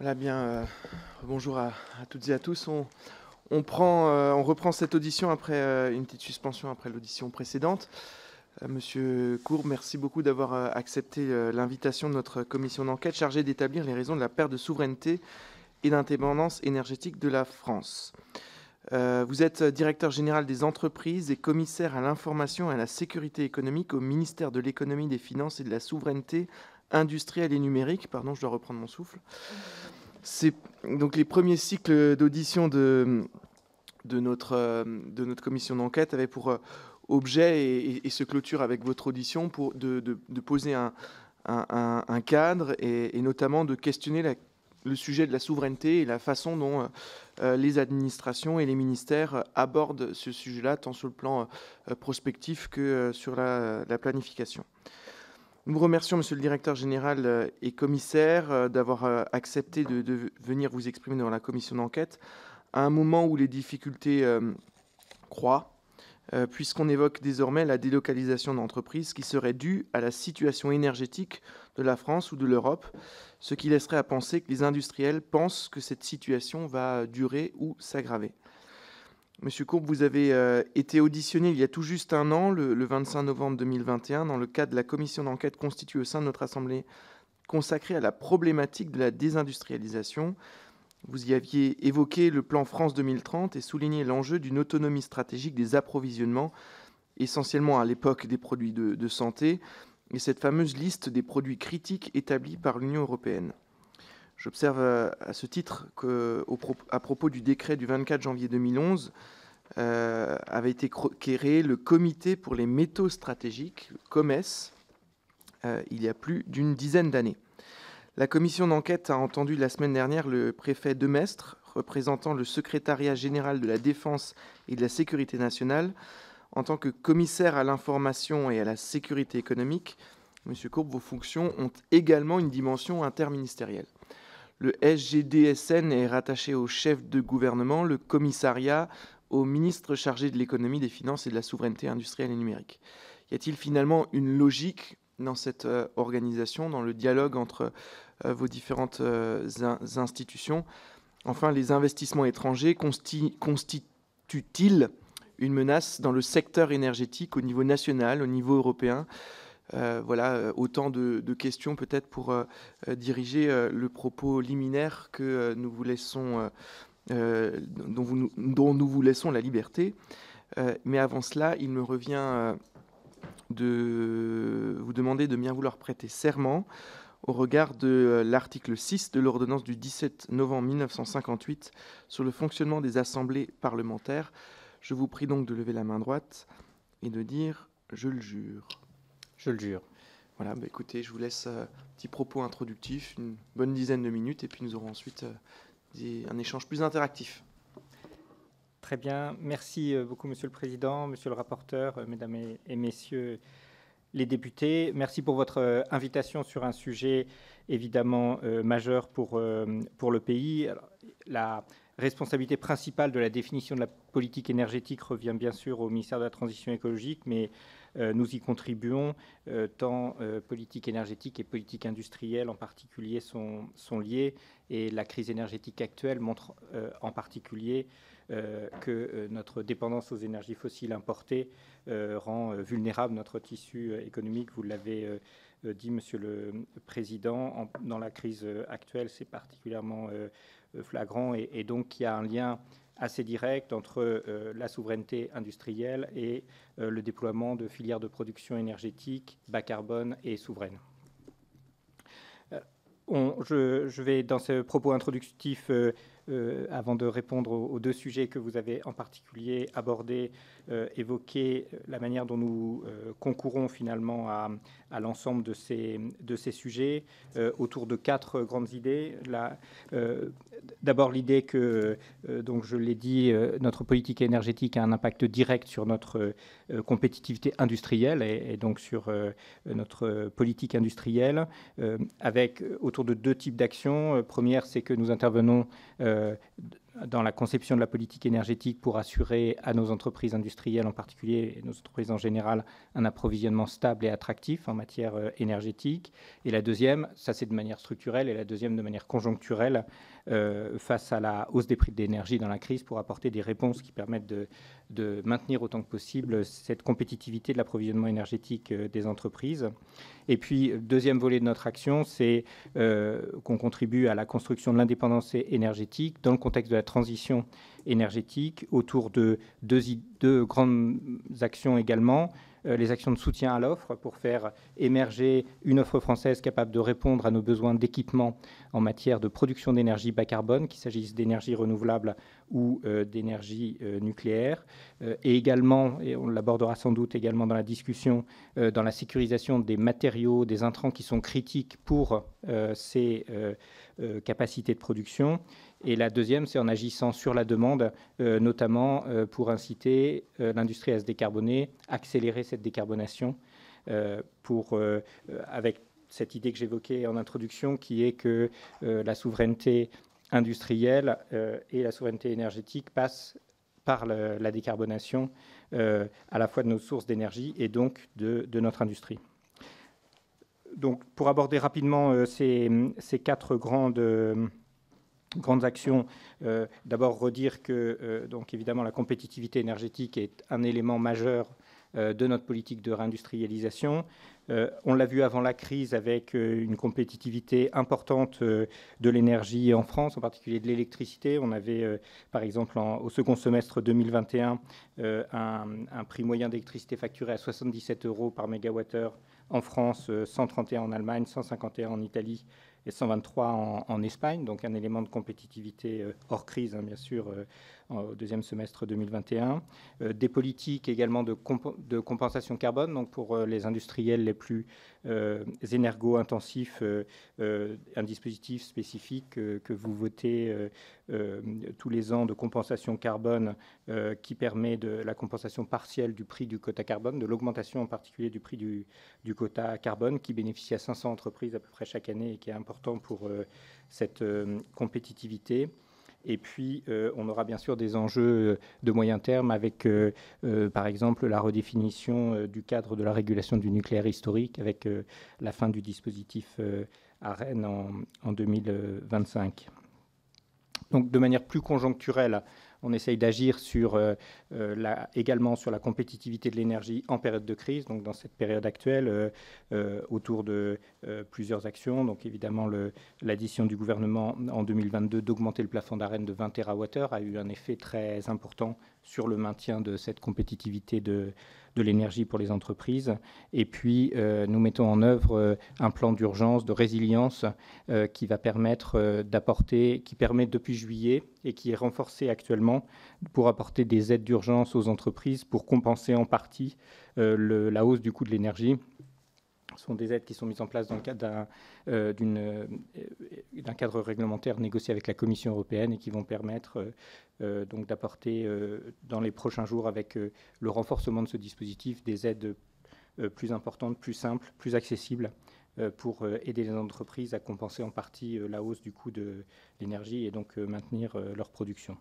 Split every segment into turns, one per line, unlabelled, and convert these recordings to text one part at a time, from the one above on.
Voilà bien. euh, bonjour à, toutes et à tous. On, euh, reprend cette audition après euh, une petite suspension après l'audition précédente. Monsieur Courbe, merci beaucoup d'avoir accepté l'invitation de notre commission d'enquête chargée d'établir les raisons de la perte de souveraineté et d'indépendance énergétique de la France. Vous êtes directeur général des entreprises et commissaire à l'information et à la sécurité économique au ministère de l'économie, des finances et de la souveraineté industrielle et numérique. Pardon, je dois reprendre mon souffle. C'est donc les premiers cycles d'audition de, euh, notre commission d'enquête avaient pour euh, objet et, se clôture avec votre audition pour de, poser un, cadre et, notamment de questionner le sujet de la souveraineté et la façon dont euh, les administrations et les ministères abordent ce sujet-là, tant sur le plan prospectif que sur la planification. Nous remercions, Monsieur le Directeur général euh, et commissaire, euh, d'avoir euh, accepté de, venir vous exprimer devant la commission d'enquête à un moment où les difficultés euh, croient, euh, puisqu'on évoque désormais la délocalisation d'entreprises qui serait due à la situation énergétique de la France ou de l'Europe, ce qui laisserait à penser que les industriels pensent que cette situation va durer ou s'aggraver. Monsieur Courbe, vous avez euh, été auditionné il y a tout juste un an, le, le 25 novembre 2021, dans le cadre de la commission d'enquête constituée au sein de notre Assemblée consacrée à la problématique de la désindustrialisation. Vous y aviez évoqué le plan France 2030 et souligné l'enjeu d'une autonomie stratégique des approvisionnements, essentiellement à l'époque des produits de, de santé, et cette fameuse liste des produits critiques établie par l'Union européenne. J'observe euh, à ce titre qu'à propos du décret du 24 janvier 2011, euh, avait été créé le Comité pour les métaux stratégiques, le COMES, euh, il y a plus d'une dizaine d'années. La commission d'enquête a entendu la semaine dernière le préfet Demestre, représentant le secrétariat général de la Défense et de la Sécurité nationale, en tant que commissaire à l'information et à la sécurité économique. Monsieur Courbe, vos fonctions ont également une dimension interministérielle. Le SGDSN est rattaché au chef de gouvernement, le commissariat au ministre chargé de l'économie, des finances et de la souveraineté industrielle et numérique. Y a-t-il finalement une logique dans cette euh, organisation, dans le dialogue entre euh, vos différentes euh, in- institutions? Enfin, les investissements étrangers consti- constituent-ils une menace dans le secteur énergétique au niveau national, au niveau européen? Euh, Voilà, euh, autant de, questions peut-être pour euh, diriger le propos liminaire que nous vous laissons, dont, nous- vous laissons la liberté. Mais avant cela, il me revient de vous demander de bien vouloir prêter serment au regard de l'article 6 de l'ordonnance du 17 novembre 1958 sur le fonctionnement des assemblées parlementaires. Je vous prie donc de lever la main droite et de dire je le jure.
Je le jure.
Voilà, bah écoutez, je vous laisse euh, un petit propos introductif, une bonne dizaine de minutes, et puis nous aurons ensuite euh, des- un échange plus interactif.
Très bien. Merci euh, beaucoup, Monsieur le Président, Monsieur le rapporteur, euh, Mesdames et, Messieurs les députés. Merci pour votre euh, invitation sur un sujet évidemment euh, majeur pour, euh, pour le pays. Alors, la responsabilité principale de la définition de la politique énergétique revient bien sûr au ministère de la Transition écologique, mais euh, nous y contribuons, euh, tant euh, politique énergétique et politique industrielle en particulier sont, sont liées, et la crise énergétique actuelle montre euh, en particulier euh, que euh, notre dépendance aux énergies fossiles importées euh, rend euh, vulnérable notre tissu euh, économique. Vous l'avez euh, euh, dit, Monsieur le Président, en- dans la crise euh, actuelle, c'est particulièrement euh, euh, flagrant et donc il y a un lien assez direct entre euh, la souveraineté industrielle et euh, le déploiement de filières de production énergétique bas carbone et souveraines. Euh, je, vais, dans ce propos introductif, avant de répondre aux, deux sujets que vous avez en particulier abordés, évoquer la manière dont nous euh, concourons finalement à, l'ensemble de ces, de ces sujets euh, autour de quatre grandes idées. Euh, D'abord l'idée que, euh, donc je l'ai dit, euh, notre politique énergétique a un impact direct sur notre euh, compétitivité industrielle et, et donc sur euh, notre politique industrielle, euh, avec euh, autour de deux types d'actions. Euh, Première, c'est que nous intervenons euh, dans la conception de la politique énergétique pour assurer à nos entreprises industrielles en particulier et nos entreprises en général un approvisionnement stable et attractif en matière euh, énergétique. Et la deuxième, ça c'est de manière structurelle, et la deuxième de manière conjoncturelle, euh, face à la hausse des prix de l'énergie dans la crise pour apporter des réponses qui permettent de, maintenir autant que possible cette compétitivité de l'approvisionnement énergétique euh, des entreprises. Et puis, deuxième volet de notre action, c'est euh, qu'on contribue à la construction de l'indépendance énergétique dans le contexte de la transition énergétique autour de deux, deux grandes actions également. Euh, les actions de soutien à l'offre pour faire émerger une offre française capable de répondre à nos besoins d'équipement en matière de production d'énergie bas carbone, qu'il s'agisse d'énergie renouvelable ou euh, d'énergie euh, nucléaire, et également, et on l'abordera sans doute également dans la discussion, dans la sécurisation des matériaux, des intrants qui sont critiques pour ces capacités de production. Et la deuxième, c'est en agissant sur la demande, euh, notamment euh, pour inciter euh, l'industrie à se décarboner, accélérer cette décarbonation, pour, avec cette idée que j'évoquais en introduction, qui est que la souveraineté industrielle et la souveraineté énergétique passent par la décarbonation à la fois de nos sources d'énergie et donc de, notre industrie. Donc, pour aborder rapidement ces, ces, quatre grandes grandes actions. Euh, d'abord, redire que, euh, donc évidemment, la compétitivité énergétique est un élément majeur euh, de notre politique de réindustrialisation. on l'a vu avant la crise avec une compétitivité importante de l'énergie en France, en particulier de l'électricité. On avait, par exemple, au second semestre 2021, un, prix moyen d'électricité facturé à 77 euros par mégawattheure en France, 131 en Allemagne, 151 en Italie et 123 en, Espagne, donc un élément de compétitivité euh, hors crise, hein, bien sûr, euh, au deuxième semestre 2021. Euh, des politiques également de, compensation carbone, donc pour les industriels les plus énergo-intensifs, un dispositif spécifique que vous votez tous les ans de compensation carbone qui permet de la compensation partielle du prix du quota carbone, de l'augmentation en particulier du prix du, quota carbone qui bénéficie à 500 entreprises à peu près chaque année et qui est important pour euh, cette euh, compétitivité. Et puis, euh, on aura bien sûr des enjeux de moyen terme avec, par exemple, la redéfinition du cadre de la régulation du nucléaire historique avec la fin du dispositif à Rennes en, en 2025. Donc, de manière plus conjoncturelle, on essaye d'agir euh, euh, également sur la compétitivité de l'énergie en période de crise, donc dans cette période actuelle, euh, autour de plusieurs actions. Donc évidemment, l'addition du gouvernement en 2022 d'augmenter le plafond d'arène de 20 TWh a eu un effet très important sur le maintien de cette compétitivité de, l'énergie pour les entreprises. Et puis, euh, nous mettons en œuvre euh, un plan d'urgence, de résilience euh, qui va permettre d'apporter, qui permet depuis juillet et qui est renforcé actuellement pour apporter des aides d'urgence aux entreprises pour compenser en partie la hausse du coût de l'énergie sont des aides qui sont mises en place dans le cadre d'un euh, euh, cadre réglementaire négocié avec la Commission européenne et qui vont permettre euh, donc d'apporter dans les prochains jours avec le renforcement de ce dispositif des aides plus importantes, plus simples, plus accessibles pour aider les entreprises à compenser en partie la hausse du coût de l'énergie et donc maintenir leur production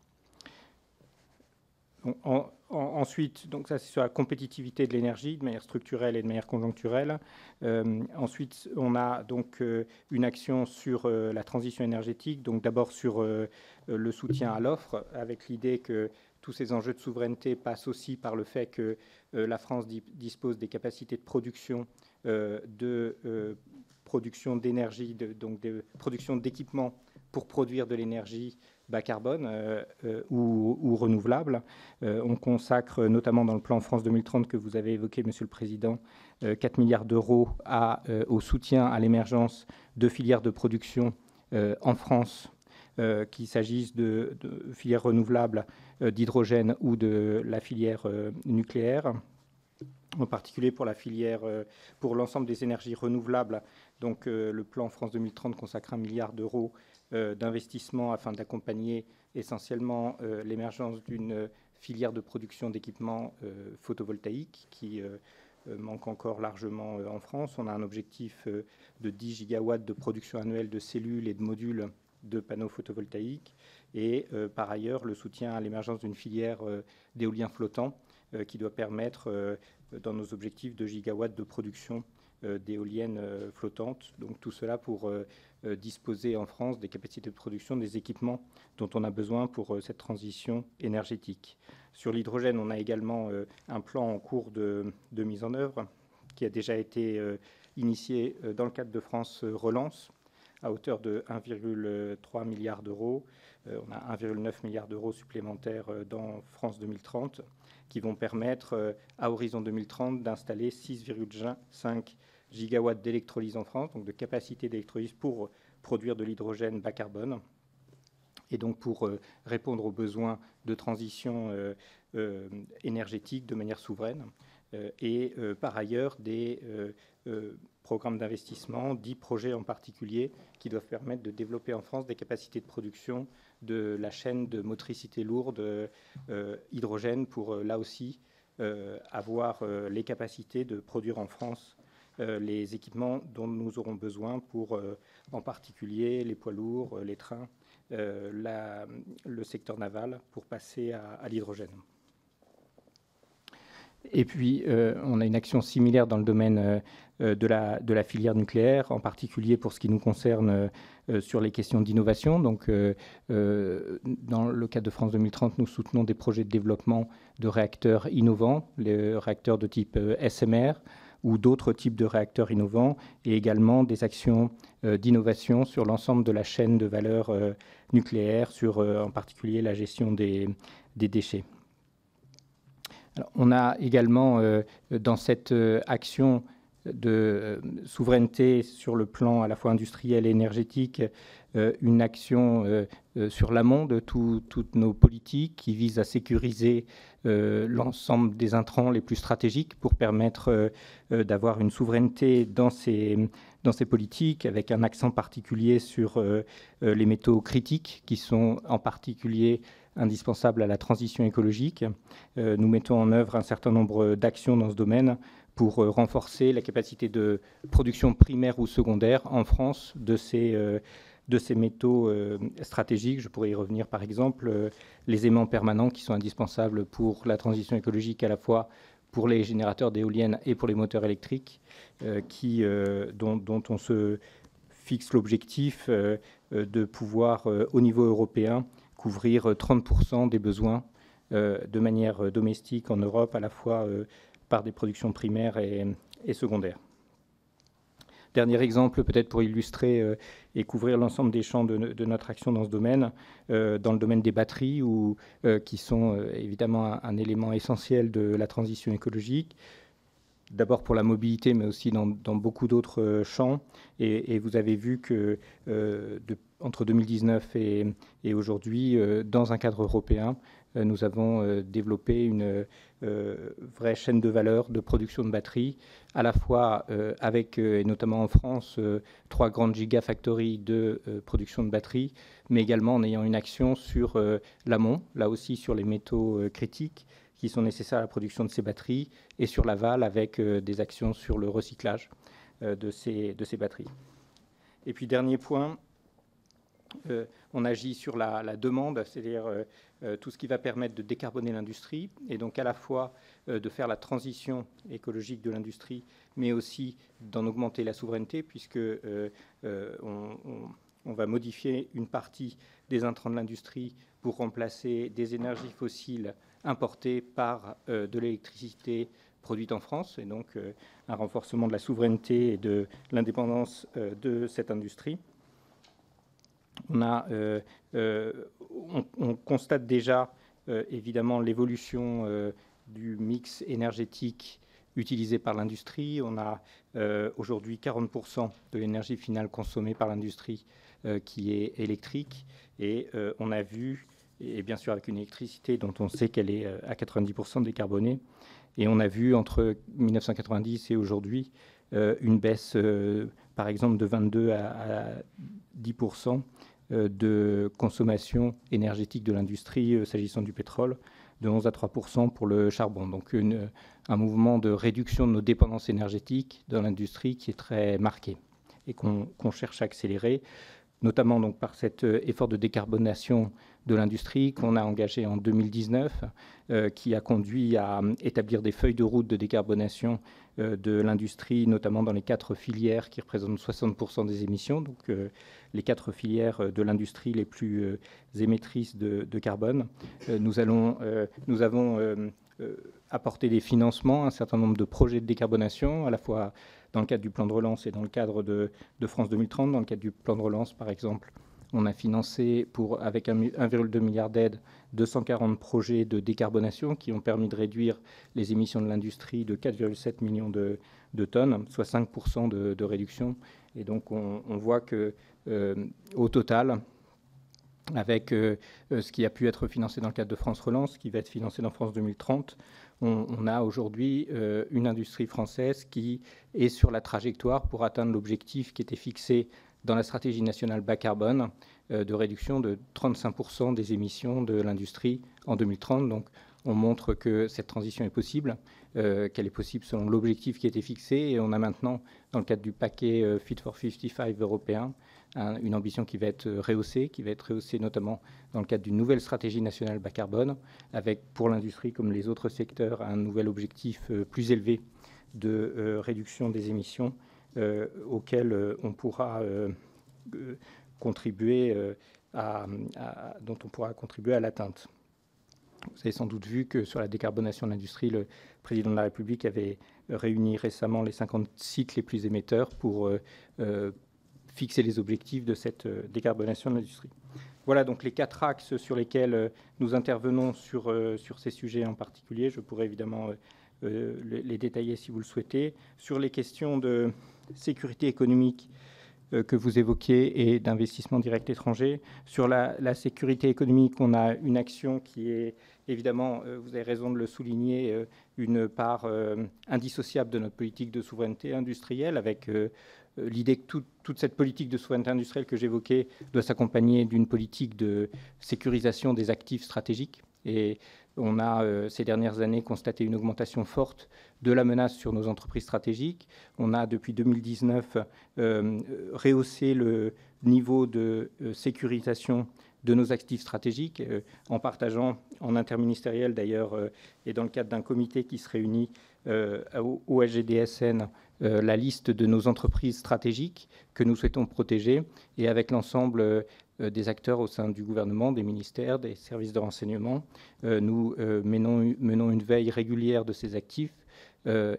ensuite, donc ça c'est sur la compétitivité de l'énergie de manière structurelle et de manière conjoncturelle. Euh, ensuite, on a donc euh, une action sur euh, la transition énergétique, donc d'abord sur le soutien à l'offre, avec l'idée que tous ces enjeux de souveraineté passent aussi par le fait que la France dispose des capacités de production de production d'énergie, donc de production d'équipements pour produire de l'énergie bas carbone euh, euh, ou, renouvelable. Euh, on consacre notamment dans le plan France 2030 que vous avez évoqué, Monsieur le Président, 4 milliards d'euros au soutien à l'émergence de filières de production en France, qu'il s'agisse de, filières renouvelables d'hydrogène ou de la filière nucléaire en particulier pour filière, pour l'ensemble des énergies renouvelables. Donc, le plan France 2030 consacre un milliard d'euros d'investissement afin d'accompagner essentiellement euh, l'émergence d'une filière de production d'équipements euh, photovoltaïques qui manque encore largement en France. On a un objectif de 10 gigawatts de production annuelle de cellules et de modules de panneaux photovoltaïques et par ailleurs le soutien à l'émergence d'une filière d'éolien flottant qui doit permettre, dans nos objectifs de gigawatts de production d'éoliennes flottantes. Donc tout cela pour disposer en France des capacités de production, des équipements dont on a besoin pour cette transition énergétique. Sur l'hydrogène, on a également un plan en cours de, mise en œuvre qui a déjà été initié dans le cadre de France Relance à hauteur de 1,3 milliard d'euros. Euh, on a 1,9 milliard d'euros supplémentaires euh, dans France 2030 qui vont permettre euh, à horizon 2030 d'installer 6,5 gigawatts d'électrolyse en France, donc de capacité d'électrolyse pour produire de l'hydrogène bas carbone et donc pour répondre aux besoins de transition énergétique de manière souveraine. et par ailleurs des programmes d'investissement, 10 projets en particulier, qui doivent permettre de développer en France des capacités de production de la chaîne de motricité lourde euh, hydrogène pour, euh, là aussi, euh, avoir les capacités de produire en France les équipements dont nous aurons besoin pour, en particulier, les poids lourds, les trains, le secteur naval, pour passer à l'hydrogène. Et puis, euh, on a une action similaire dans le domaine euh, euh, de, la, de, la, filière nucléaire, en particulier pour ce qui nous concerne sur les questions d'innovation. Donc, dans le cadre de France 2030, nous soutenons des projets de développement de réacteurs innovants, les réacteurs de type SMR ou d'autres types de réacteurs innovants, et également des actions d'innovation sur l'ensemble de la chaîne de valeur nucléaire, sur en particulier la gestion des, déchets. On a également euh, dans cette euh, action de euh, souveraineté sur le plan à la fois industriel et énergétique, une action sur l'amont de toutes nos politiques qui vise à sécuriser l'ensemble des intrants les plus stratégiques pour permettre d'avoir une souveraineté dans ces, dans ces politiques, avec un accent particulier sur les métaux critiques qui sont en particulier indispensable à la transition écologique. Euh, nous mettons en œuvre un certain nombre d'actions dans ce domaine pour euh, renforcer la capacité de production primaire ou secondaire en France de ces, euh, de ces métaux stratégiques. Je pourrais y revenir par exemple, les aimants permanents qui sont indispensables pour la transition écologique à la fois pour les générateurs d'éoliennes et pour les moteurs électriques, qui, dont, on se fixe l'objectif de pouvoir, au niveau européen, couvrir 30% euh, des besoins euh, de manière euh, domestique en Europe, à la fois par des productions primaires et, secondaires. Dernier exemple, peut-être pour illustrer et couvrir l'ensemble des champs de, notre action dans ce domaine, dans le domaine des batteries, où, qui sont évidemment un, élément essentiel de la transition écologique d'abord pour la mobilité, mais aussi dans, beaucoup d'autres euh, champs. Et, vous avez vu que euh, entre 2019 et, aujourd'hui, euh, dans un cadre européen, nous avons développé une vraie chaîne de valeur de production de batteries, à la fois avec, et notamment en France, trois grandes gigafactories de production de batteries, mais également en ayant une action sur l'amont, là aussi sur les métaux critiques, qui sont nécessaires à la production de ces batteries et sur l'aval avec euh, des actions sur le recyclage euh, de, ces, de ces batteries. Et puis dernier point, euh, on agit sur la, demande, c'est-à-dire tout ce qui va permettre de décarboner l'industrie et donc à la fois de faire la transition écologique de l'industrie, mais aussi d'en augmenter la souveraineté, puisque on, va modifier une partie des intrants de l'industrie pour remplacer des énergies fossiles importée par euh, de l'électricité produite en France, et donc euh, un renforcement de la souveraineté et de l'indépendance euh, de cette industrie. On, a, on, constate déjà évidemment l'évolution du mix énergétique utilisé par l'industrie. On a aujourd'hui 40% de l'énergie finale consommée par l'industrie qui est électrique. Et on a vu et bien sûr avec une électricité dont on sait qu'elle est euh, à 90% décarbonée. Et on a vu entre 1990 et aujourd'hui euh, une baisse, euh, par exemple, de 22 à, 10% de consommation énergétique de l'industrie s'agissant du pétrole, de 11 à 3% pour le charbon. Donc un mouvement de réduction de nos dépendances énergétiques dans l'industrie qui est très marqué et qu'on cherche à accélérer notamment donc par cet effort de décarbonation de l'industrie qu'on a engagé en 2019, qui a conduit à établir des feuilles de route de décarbonation de l'industrie, notamment dans les quatre filières qui représentent 60% des émissions, donc les quatre filières de l'industrie les plus émettrices de, de carbone. nous, allons, nous avons apporté des financements à un certain nombre de projets de décarbonation, à la fois dans le cadre du plan de relance et dans le cadre de, France 2030. Dans le cadre du plan de relance, par exemple, on a financé avec 1,2 milliard d'aides 240 projets de décarbonation qui ont permis de réduire les émissions de l'industrie de 4,7 millions de, tonnes, soit 5% de, réduction. Et donc on, voit que euh, au total, avec euh, ce qui a pu être financé dans le cadre de France Relance, qui va être financé dans France 2030, on, a aujourd'hui euh, une industrie française qui est sur la trajectoire pour atteindre l'objectif qui était fixé dans la stratégie nationale bas carbone euh, de réduction de 35% des émissions de l'industrie en 2030. Donc on montre que cette transition est possible, euh, qu'elle est possible selon l'objectif qui était fixé. Et on a maintenant, dans le cadre du paquet Fit for 55 européen, une ambition qui va être rehaussée, qui va être rehaussée notamment dans le cadre d'une nouvelle stratégie nationale bas carbone, avec pour l'industrie comme les autres secteurs un nouvel objectif euh, plus élevé de euh, réduction des émissions euh, auxquelles on pourra contribuer à, dont on pourra contribuer à l'atteinte. Vous avez sans doute vu que sur la décarbonation de l'industrie, le président de la République avait réuni récemment les 50 sites les plus émetteurs pour fixer les objectifs de cette euh, décarbonation de l'industrie. Voilà donc les quatre axes sur lesquels euh, nous intervenons sur, euh, sur ces sujets en particulier. Je pourrais évidemment les détailler si vous le souhaitez. Sur les questions de sécurité économique que vous évoquiez et d'investissement direct étranger. Sur la, la, sécurité économique, on a une action qui est évidemment, vous avez raison de le souligner, une part indissociable de notre politique de souveraineté industrielle avec l'idée que toute cette politique de souveraineté industrielle que j'évoquais doit s'accompagner d'une politique de sécurisation des actifs stratégiques. Et on a, euh, ces dernières années, constaté une augmentation forte de la menace sur nos entreprises stratégiques. On a, depuis 2019, euh, rehaussé le niveau de sécurisation de nos actifs stratégiques, en partageant en interministériel d'ailleurs, et dans le cadre d'un comité qui se réunit au euh, la liste de nos entreprises stratégiques que nous souhaitons protéger et avec l'ensemble euh, des acteurs au sein du gouvernement, des ministères, des services de renseignement. Euh, nous menons, une veille régulière de ces actifs,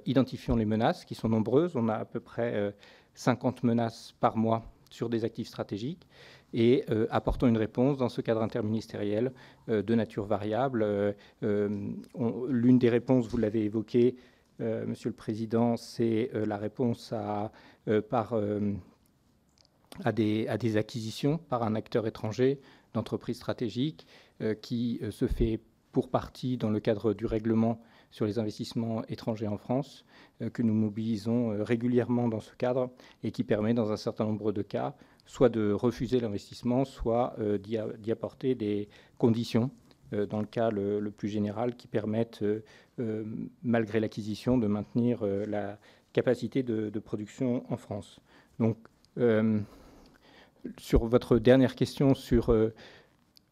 identifions les menaces qui sont nombreuses. On a à peu près 50 menaces par mois sur des actifs stratégiques et apportons une réponse dans ce cadre interministériel de nature variable. L'une des réponses, vous l'avez évoqué, euh, Monsieur le Président, c'est euh, la réponse à, euh, des, des, acquisitions par un acteur étranger d'entreprises stratégiques qui se fait pour partie dans le cadre du règlement sur les investissements étrangers en France, que nous mobilisons régulièrement dans ce cadre et qui permet, dans un certain nombre de cas, soit de refuser l'investissement, soit d'y apporter des conditions euh, dans le cas le, plus général, qui permettent, euh, euh, malgré l'acquisition, de maintenir la capacité de, production en France. Donc, sur votre dernière question sur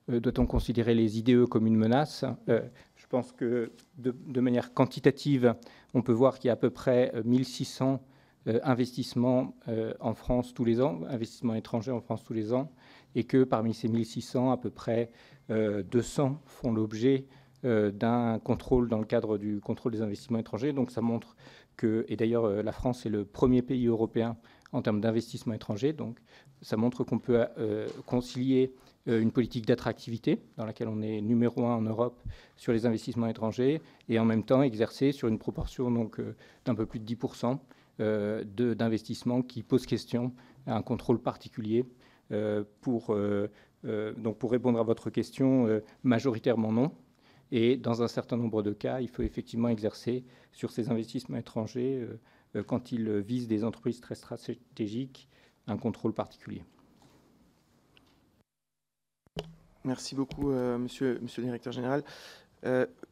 doit-on considérer les IDE comme une menace Je pense que de, manière quantitative, on peut voir qu'il y a à peu près 1600 investissements en France tous les ans, investissements étrangers en France tous les ans, et que parmi ces 1600, à peu près 200 euh, font l'objet euh, d'un contrôle dans le cadre du contrôle des investissements étrangers. Donc ça montre que, et d'ailleurs euh, la France est le premier pays européen en termes d'investissement étranger, donc ça montre qu'on peut concilier une politique d'attractivité dans laquelle on est numéro un en Europe sur les investissements étrangers et en même temps exercer sur une proportion d'un peu plus de 10% d'investissements qui pose question à un contrôle particulier pour euh, donc pour répondre à votre question, euh, majoritairement non. Et dans un certain nombre de cas, il faut effectivement exercer sur ces investissements étrangers, euh, quand ils visent des entreprises très stratégiques, un contrôle particulier.
Merci beaucoup, monsieur, monsieur le directeur général.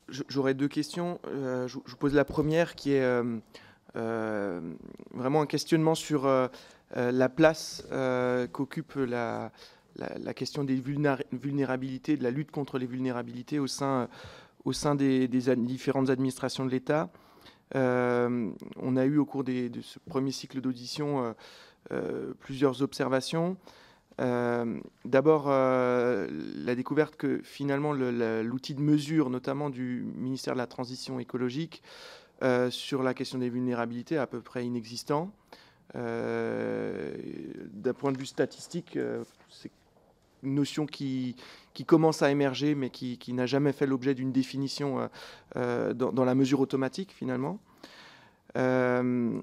J'aurais deux questions. je, vous pose la première qui est vraiment un questionnement sur la place qu'occupe la, question des vulnérabilités, de la lutte contre les vulnérabilités au sein, au sein des, différentes administrations de l'État. on a eu au cours de ce premier cycle d'audition plusieurs observations. D'abord, la découverte que finalement l'outil de mesure, notamment du ministère de la Transition écologique, sur la question des vulnérabilités est à peu près inexistant. D'un point de vue statistique, c'est une notion qui, commence à émerger, mais qui, n'a jamais fait l'objet d'une définition euh, euh, dans, la mesure automatique, finalement. Euh,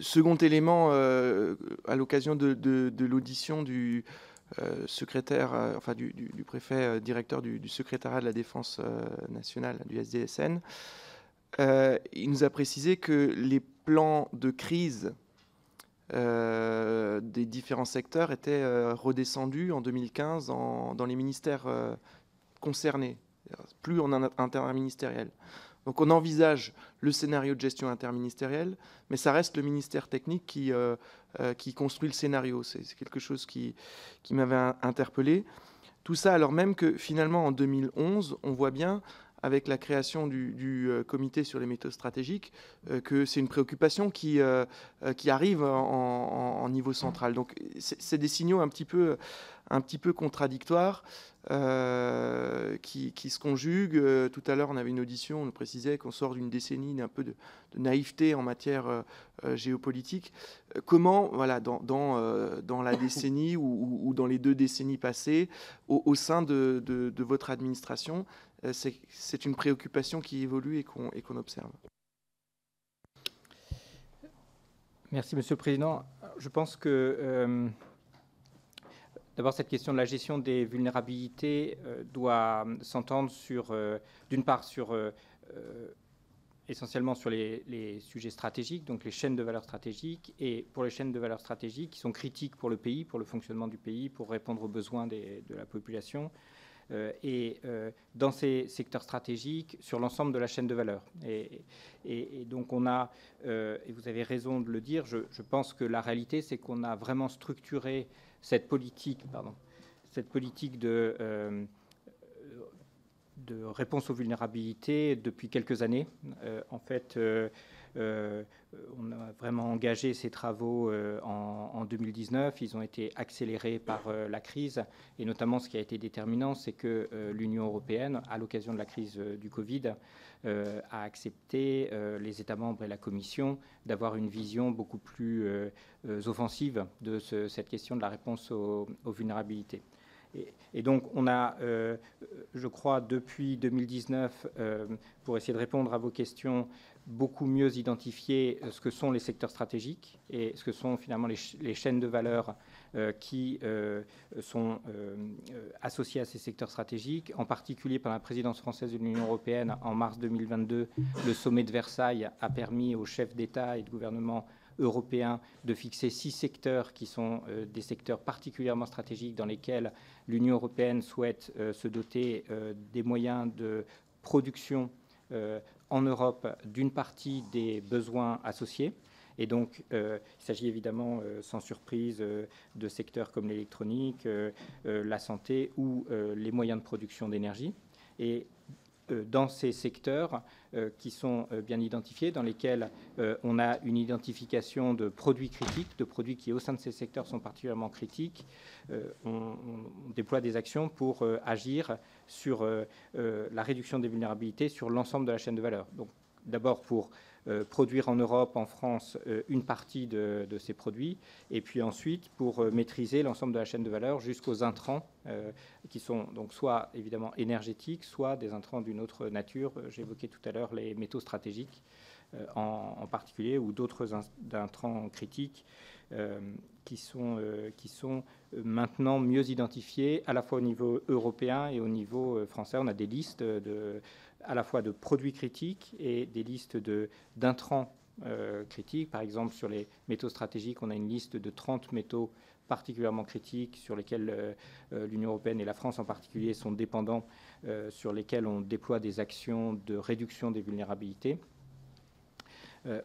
second élément, à l'occasion de, l'audition du secrétaire, enfin du, préfet directeur du, secrétariat de la défense nationale, du SDSN, il nous a précisé que les plans de crise euh, des différents secteurs étaient euh, redescendus en 2015 dans les ministères euh, concernés, plus en interministériel. Donc on envisage le scénario de gestion interministérielle, mais ça reste le ministère technique qui, qui construit le scénario. C'est quelque chose qui, qui m'avait interpellé. Tout ça alors même que finalement en 2011, on voit bien avec la création du, euh, comité sur les méthodes stratégiques, euh, que c'est une préoccupation qui, euh, arrive en, niveau central. Donc c'est des signaux un petit peu, contradictoires qui, se conjuguent. tout à l'heure, on avait une audition, on nous précisait qu'on sort d'une décennie d'un peu de, naïveté en matière géopolitique. comment, voilà, dans, la décennie ou, dans les deux décennies passées, au, sein de, votre administration, c'est une préoccupation qui évolue et qu'on observe.
Merci, Monsieur le Président. Je pense que euh, d'abord cette question de la gestion des vulnérabilités euh, doit s'entendre d'une part, sur essentiellement sur les, sujets stratégiques, donc les chaînes de valeur stratégiques, et pour les chaînes de valeur stratégiques qui sont critiques pour le pays, pour le fonctionnement du pays, pour répondre aux besoins de la population, euh, et euh, dans ces secteurs stratégiques sur l'ensemble de la chaîne de valeur. Et, donc on a, euh, et vous avez raison de le dire, je, pense que la réalité c'est qu'on a vraiment structuré cette politique, pardon, cette politique de, réponse aux vulnérabilités depuis quelques années. en fait, euh, on a vraiment engagé ces travaux euh, en, 2019. Ils ont été accélérés par euh, la crise. Et notamment, ce qui a été déterminant, c'est que l'Union européenne, à l'occasion de la crise du Covid, a accepté, les États membres et la Commission, d'avoir une vision beaucoup plus offensive de cette question de la réponse aux, vulnérabilités. Et, donc, on a, je crois, depuis 2019, pour essayer de répondre à vos questions, beaucoup mieux identifier euh, ce que sont les secteurs stratégiques et ce que sont finalement les, chaînes de valeur euh, qui euh, sont associées à ces secteurs stratégiques. En particulier, par la présidence française de l'Union européenne, en mars 2022, le sommet de Versailles a permis aux chefs d'État et de gouvernement européens de fixer six secteurs qui sont des secteurs particulièrement stratégiques dans lesquels l'Union européenne souhaite se doter des moyens de production en Europe d'une partie des besoins associés. Et donc, euh, il s'agit évidemment, euh, sans surprise, euh, de secteurs comme l'électronique, la santé ou les moyens de production d'énergie. Et dans ces secteurs qui sont bien identifiés, dans lesquels on a une identification de produits critiques, de produits qui, au sein de ces secteurs, sont particulièrement critiques, on, déploie des actions pour agir sur euh, euh, la réduction des vulnérabilités sur l'ensemble de la chaîne de valeur. Donc, d'abord pour euh, produire en Europe, en France, une partie de, ces produits, et puis ensuite pour maîtriser l'ensemble de la chaîne de valeur jusqu'aux intrants qui sont donc soit évidemment énergétiques, soit des intrants d'une autre nature. J'évoquais tout à l'heure les métaux stratégiques en, particulier, ou d'autres intrants critiques qui sont, qui sont maintenant mieux identifiés à la fois au niveau européen et au niveau euh, français. On a des listes de, à la fois de produits critiques et des listes d'intrants euh, critiques. Par exemple, sur les métaux stratégiques, on a une liste de 30 métaux particulièrement critiques sur lesquels euh, l'Union européenne et la France en particulier sont dépendants, sur lesquels on déploie des actions de réduction des vulnérabilités.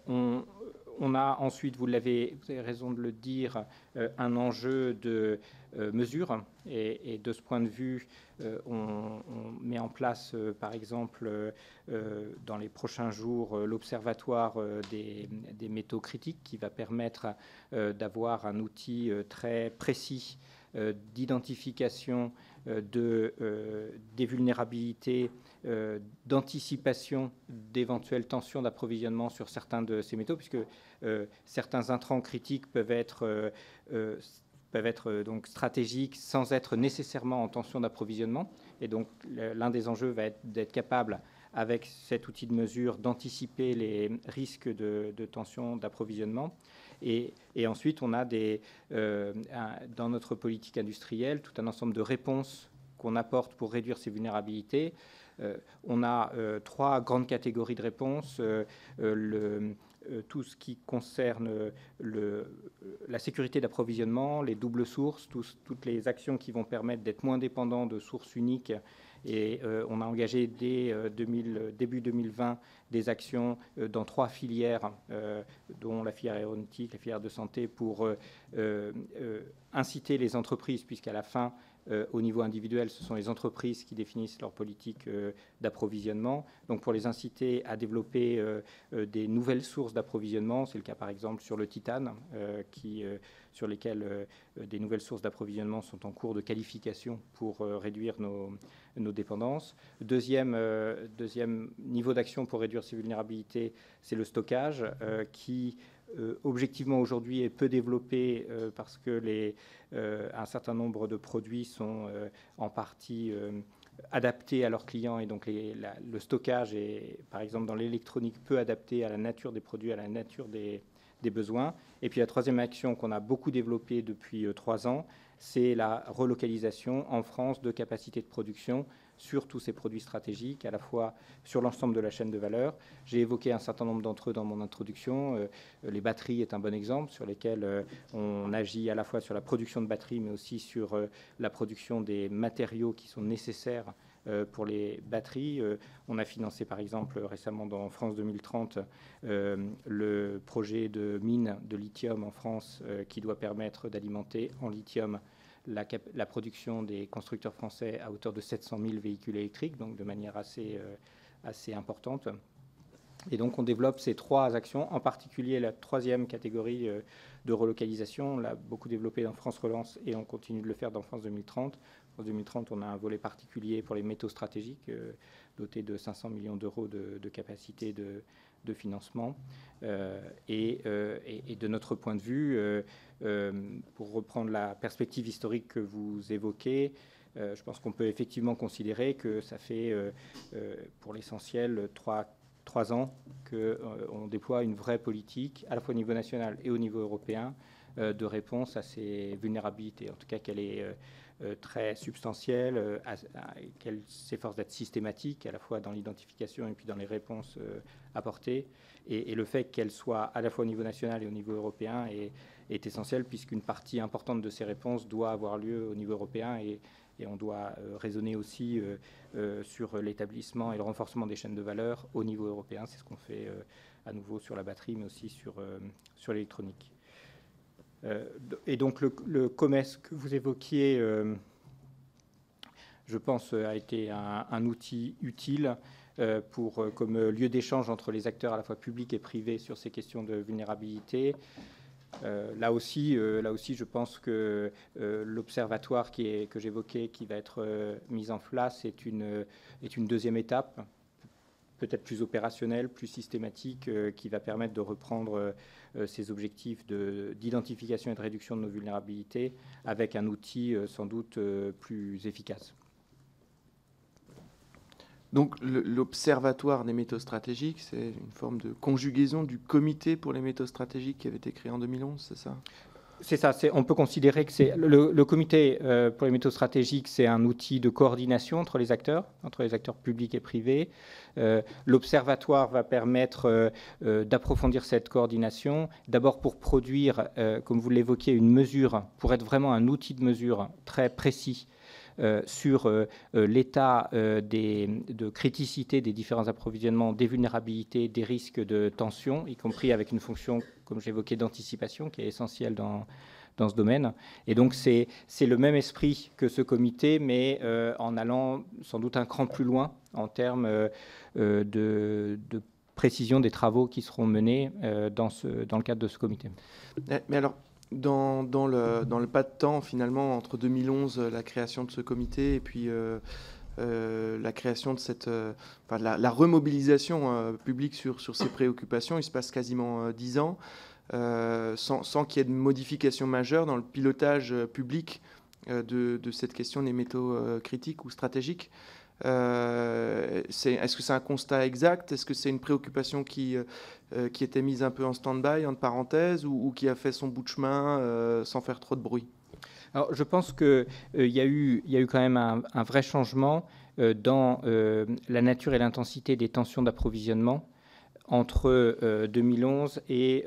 on, on a ensuite, vous, l'avez, avez raison de le dire, un enjeu de mesure. Et, de ce point de vue, on, met en place, par exemple, dans les prochains jours, l'observatoire des, métaux critiques qui va permettre d'avoir un outil très précis d'identification de, des vulnérabilités euh, d'anticipation d'éventuelles tensions d'approvisionnement sur certains de ces métaux, puisque euh, certains intrants critiques peuvent être, euh, peuvent être donc stratégiques sans être nécessairement en tension d'approvisionnement. Et donc l'un des enjeux va être d'être capable avec cet outil de mesure d'anticiper les risques de, tension d'approvisionnement. Et, et, ensuite, on a des, dans notre politique industrielle tout un ensemble de réponses qu'on apporte pour réduire ces vulnérabilités. Euh, on a euh, trois grandes catégories de réponses. Euh, tout ce qui concerne la sécurité d'approvisionnement, les doubles sources, toutes les actions qui vont permettre d'être moins dépendants de sources uniques. Et on a engagé dès début 2020 des actions dans trois filières, dont la filière aéronautique, la filière de santé, pour inciter les entreprises, puisqu'à la fin, au niveau individuel, ce sont les entreprises qui définissent leur politique euh, d'approvisionnement. Donc pour les inciter à développer euh, des nouvelles sources d'approvisionnement, c'est le cas par exemple sur le titane, sur lesquelles des nouvelles sources d'approvisionnement sont en cours de qualification pour réduire nos, dépendances. Deuxième, deuxième niveau d'action pour réduire ces vulnérabilités, c'est le stockage, qui euh, objectivement aujourd'hui est peu développé euh, parce que les, euh, un certain nombre de produits sont en partie adaptés à leurs clients et donc le stockage est, par exemple, dans l'électronique peu adapté à la nature des produits, à la nature des besoins. Et puis la troisième action qu'on a beaucoup développée depuis trois ans, c'est la relocalisation en France de capacités de production sur tous ces produits stratégiques, à la fois sur l'ensemble de la chaîne de valeur. J'ai évoqué un certain nombre d'entre eux dans mon introduction. Euh, les batteries est un bon exemple sur lesquelles euh, on agit à la fois sur la production de batteries, mais aussi sur euh, la production des matériaux qui sont nécessaires pour les batteries. On a financé par exemple récemment dans France 2030 le projet de mine de lithium en France qui doit permettre d'alimenter en lithium la, production des constructeurs français à hauteur de 700 000 véhicules électriques, donc de manière assez, euh, assez importante. Et donc on développe ces trois actions, en particulier la troisième catégorie euh, de relocalisation. On l'a beaucoup développé dans France Relance et on continue de le faire dans France 2030. En 2030, on a un volet particulier pour les métaux stratégiques, euh, doté de 500 millions d'euros de, capacité de, de financement. Et, de notre point de vue, pour reprendre la perspective historique que vous évoquez, je pense qu'on peut effectivement considérer que ça fait pour l'essentiel trois, ans qu'on déploie une vraie politique, à la fois au niveau national et au niveau européen, de réponse à ces vulnérabilités. En tout cas, qu'elle est euh, très substantielle, euh, qu'elle s'efforce d'être systématique, à la fois dans l'identification et puis dans les réponses euh, apportées. Et, le fait qu'elle soit à la fois au niveau national et au niveau européen est, est essentiel, puisqu'une partie importante de ces réponses doit avoir lieu au niveau européen et, on doit raisonner aussi sur l'établissement et le renforcement des chaînes de valeur au niveau européen. C'est ce qu'on fait à nouveau sur la batterie, mais aussi sur, sur l'électronique. Euh, et donc le, le, que vous évoquiez, euh, je pense, a été un, outil utile euh, pour, comme lieu d'échange entre les acteurs à la fois publics et privés sur ces questions de vulnérabilité. Là, aussi, là aussi, je pense que l'observatoire que j'évoquais, qui va être mis en place, est une, deuxième étape, peut-être plus opérationnelle, plus systématique, qui va permettre de reprendre euh, ces objectifs d'identification et de réduction de nos vulnérabilités avec un outil euh, sans doute euh, plus efficace.
Donc l'Observatoire des métaux stratégiques, c'est une forme de conjugaison du comité pour les métaux stratégiques qui avait été créé en 2011, c'est ça?
C'est ça. On peut considérer que c'est le, comité euh, pour les métaux stratégiques, c'est un outil de coordination entre les acteurs, entre les acteurs publics et privés. Euh, l'observatoire va permettre euh, d'approfondir cette coordination, d'abord pour produire, comme vous l'évoquiez, une mesure, pour être vraiment un outil de mesure très précis sur l'état de criticité des différents approvisionnements, des vulnérabilités, des risques de tension, y compris avec une fonction comme j'évoquais, d'anticipation qui est essentiel dans, dans ce domaine. Et donc c'est le même esprit que ce comité, mais en allant sans doute un cran plus loin en termes de, de précision des travaux qui seront menés dans, ce, dans le cadre de ce comité.
Mais alors, dans, dans, le, dans, le, pas de temps, finalement, entre 2011, la création de ce comité, et puis euh, la création de cette, euh, la, remobilisation euh, publique sur, sur ces préoccupations. Il se passe quasiment dix ans sans, sans qu'il y ait de modification majeure dans le pilotage public de, de, cette question des métaux critiques ou stratégiques. Est-ce que c'est un constat exact? Est-ce que c'est une préoccupation qui, qui était mise un peu en stand-by, en parenthèse, ou, qui a fait son bout de chemin sans faire trop de bruit?
Alors, je pense qu'il euh, y, a eu, y a eu quand même un, vrai changement euh, dans euh, la nature et l'intensité des tensions d'approvisionnement entre 2011 et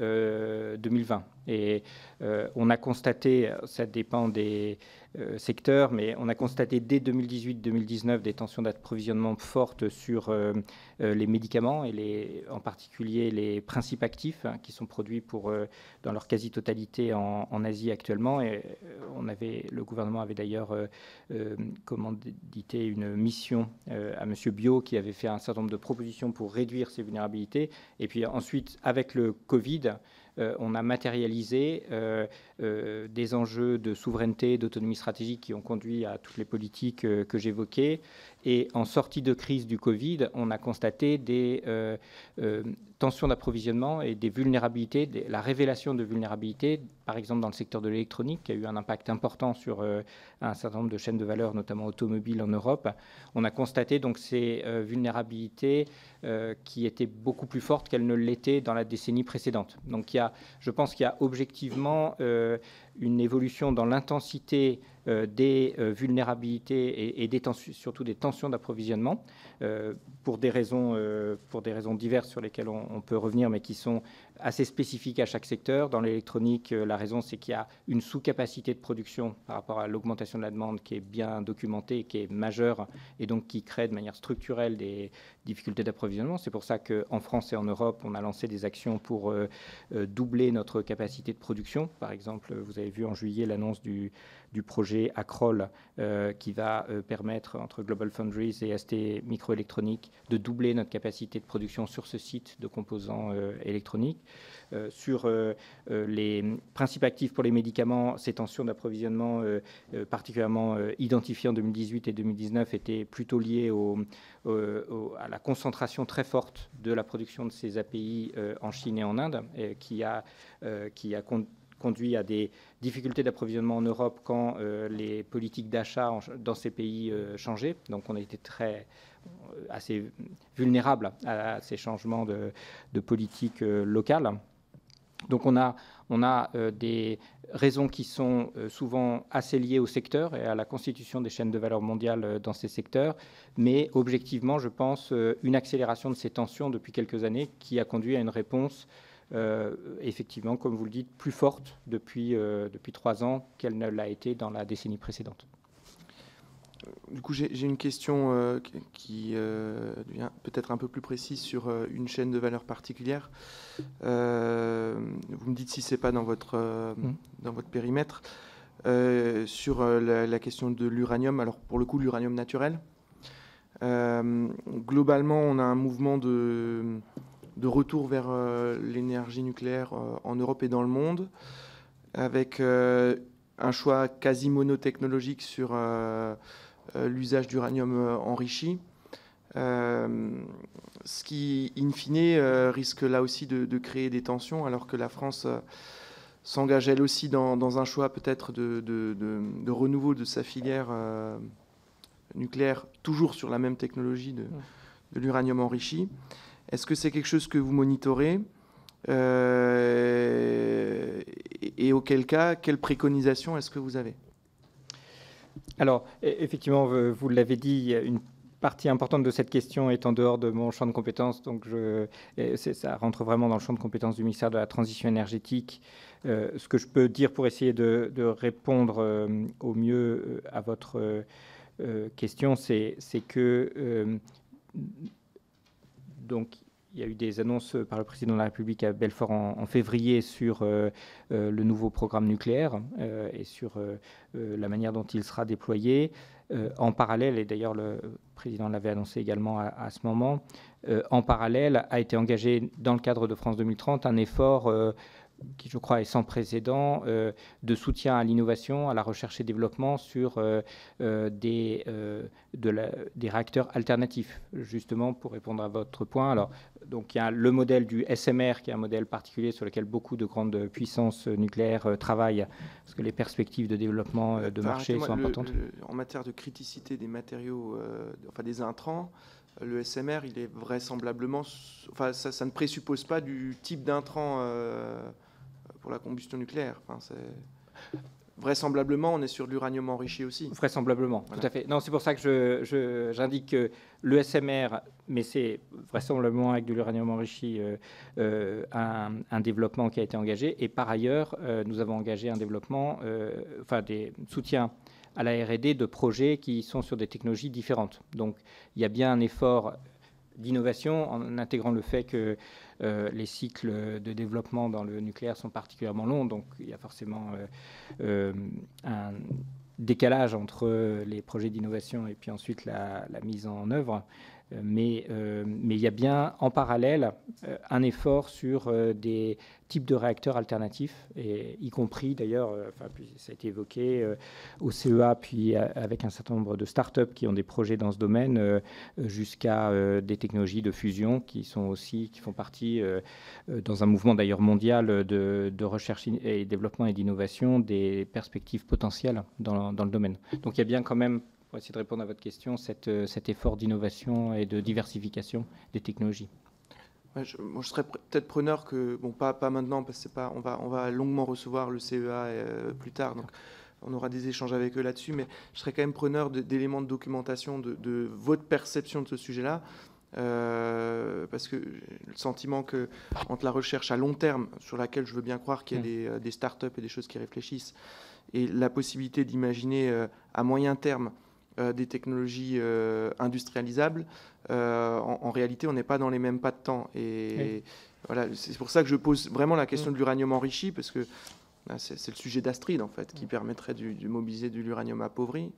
2020. Et on a constaté, ça dépend des, euh, secteur, mais on a constaté dès 2018-2019 des tensions d'approvisionnement fortes sur euh, euh, les médicaments et en particulier les principes actifs hein, qui sont produits dans leur quasi-totalité en, Asie actuellement. Et le gouvernement avait d'ailleurs commandité une mission à M. Bio qui avait fait un certain nombre de propositions pour réduire ces vulnérabilités. Et puis ensuite, avec le Covid, euh, on a matérialisé euh, euh, des enjeux de souveraineté, d'autonomie stratégique qui ont conduit à toutes les politiques que j'évoquais. Et en sortie de crise du Covid, on a constaté des tensions d'approvisionnement et des vulnérabilités, la révélation de vulnérabilités, par exemple dans le secteur de l'électronique, qui a eu un impact important sur euh, un certain nombre de chaînes de valeur, notamment automobiles en Europe. On a constaté donc ces euh, vulnérabilités euh, qui étaient beaucoup plus fortes qu'elles ne l'étaient dans la décennie précédente. Donc il y a, je pense qu'il y a objectivement une évolution dans l'intensité euh, des euh, vulnérabilités et, surtout des tensions d'approvisionnement euh, pour des raisons diverses sur lesquelles on, peut revenir, mais qui sont assez spécifiques à chaque secteur. Dans l'électronique, la raison, c'est qu'il y a une sous-capacité de production par rapport à l'augmentation de la demande qui est bien documentée, qui est majeure, et donc qui crée de manière structurelle des difficultés d'approvisionnement. C'est pour ça qu'en France et en Europe, on a lancé des actions pour doubler notre capacité de production. Par exemple, vous avez vu en juillet l'annonce du projet Acrol euh, qui va euh, permettre entre Global Foundries et ST Microélectronique de doubler notre capacité de production sur ce site de composants euh, électroniques. Sur les principes actifs pour les médicaments, ces tensions d'approvisionnement particulièrement identifiées en 2018 et 2019 étaient plutôt liées à la concentration très forte de la production de ces API en Chine et en Inde, qui a, qui a conduit à des difficultés d'approvisionnement en Europe quand euh, les politiques d'achat dans ces pays euh, changeaient. Donc on a été très euh, assez vulnérable à, ces changements de, politique locale. Donc on a, on a des raisons qui sont souvent assez liées au secteur et à la constitution des chaînes de valeur mondiales dans ces secteurs, mais objectivement, je pense, une accélération de ces tensions depuis quelques années qui a conduit à une réponse effectivement, comme vous le dites, plus forte depuis, euh, depuis trois ans qu'elle ne l'a été dans la décennie précédente.
Du coup, j'ai une question euh, qui devient peut-être un peu plus précise sur une chaîne de valeur particulière. vous me dites si c'est pas dans votre, mmh. dans votre périmètre. sur la, la, question de l'uranium, alors pour le coup, l'uranium naturel. globalement, on a un mouvement de de retour vers euh, l'énergie nucléaire euh, en Europe et dans le monde, avec euh, un choix quasi monotechnologique sur l'usage d'uranium enrichi. ce qui, in fine, risque là aussi de, créer des tensions, alors que la France s'engage elle aussi dans, un choix peut-être de, renouveau de sa filière nucléaire, toujours sur la même technologie de, l'uranium enrichi. Est-ce que c'est quelque chose que vous monitorez euh, et, auquel cas, quelle préconisation est-ce que vous avez?
Alors, e, effectivement, vous l'avez dit, une partie importante de cette question est en dehors de mon champ de compétences, donc ça rentre vraiment dans le champ de compétences du ministère de la Transition énergétique. Euh, ce que je peux dire pour essayer de, répondre euh, au mieux à votre question, c'est que donc il y a eu des annonces par le président de la République à Belfort en, février sur le nouveau programme nucléaire et sur la manière dont il sera déployé. en parallèle, et d'ailleurs le président l'avait annoncé également à, ce moment, en parallèle a été engagé dans le cadre de France 2030 un effort qui je crois est sans précédent, euh, de soutien à l'innovation, à la recherche et développement sur euh, euh, des, des réacteurs alternatifs, justement pour répondre à votre point. Alors, donc il y a le modèle du SMR, qui est un modèle particulier sur lequel beaucoup de grandes puissances nucléaires travaillent, parce que les perspectives de développement de marché sont importantes.
en matière de criticité des matériaux, enfin des intrants, le SMR, il est vraisemblablement, enfin ça, ça ne présuppose pas du type d'intrant pour la combustion nucléaire. Enfin, vraisemblablement, on est sur de l'uranium enrichi aussi.
Vraisemblablement, tout à fait. Non, c'est pour ça que j'indique que le SMR, mais c'est vraisemblablement avec de l'uranium enrichi, euh, euh, un, développement qui a été engagé. Et par ailleurs, euh, nous avons engagé un développement, enfin des soutiens à la R&D de projets qui sont sur des technologies différentes. Donc, il y a bien un effort d'innovation en intégrant le fait que euh, les cycles de développement dans le nucléaire sont particulièrement longs, donc il y a forcément euh, euh, un décalage entre les projets d'innovation et puis ensuite la, mise en œuvre. Mais, mais, il y a bien en parallèle un effort sur des types de réacteurs alternatifs, y compris d'ailleurs, ça a été évoqué au CEA, puis avec un certain nombre de start-up qui ont des projets dans ce domaine, jusqu'à des technologies de fusion qui sont aussi, qui font partie, dans un mouvement d'ailleurs mondial de, recherche et développement et d'innovation, des perspectives potentielles dans le domaine. Donc il y a bien quand même pour essayer de répondre à votre question, cette, cet effort d'innovation et de diversification des technologies
je, moi, je serais peut-être preneur que, bon, pas, pas maintenant, parce que pas, on, va, on va longuement recevoir le CEA euh, plus tard, donc on aura des échanges avec eux là-dessus, mais je serais quand même preneur d'éléments de, documentation de, votre perception de ce sujet-là, euh, parce que le sentiment que entre la recherche à long terme, sur laquelle je veux bien croire qu'il y a mm. des, euh, des start-up et des choses qui réfléchissent, et la possibilité d'imaginer à moyen terme euh, des technologies euh, industrialisables, euh, en, réalité, on n'est pas dans les mêmes pas de temps. Et voilà, c'est pour ça que je pose vraiment la question mm. de l'uranium enrichi, parce que c'est le sujet d'Astrid, en fait, qui mm. permettrait de, mobiliser de l'uranium appauvri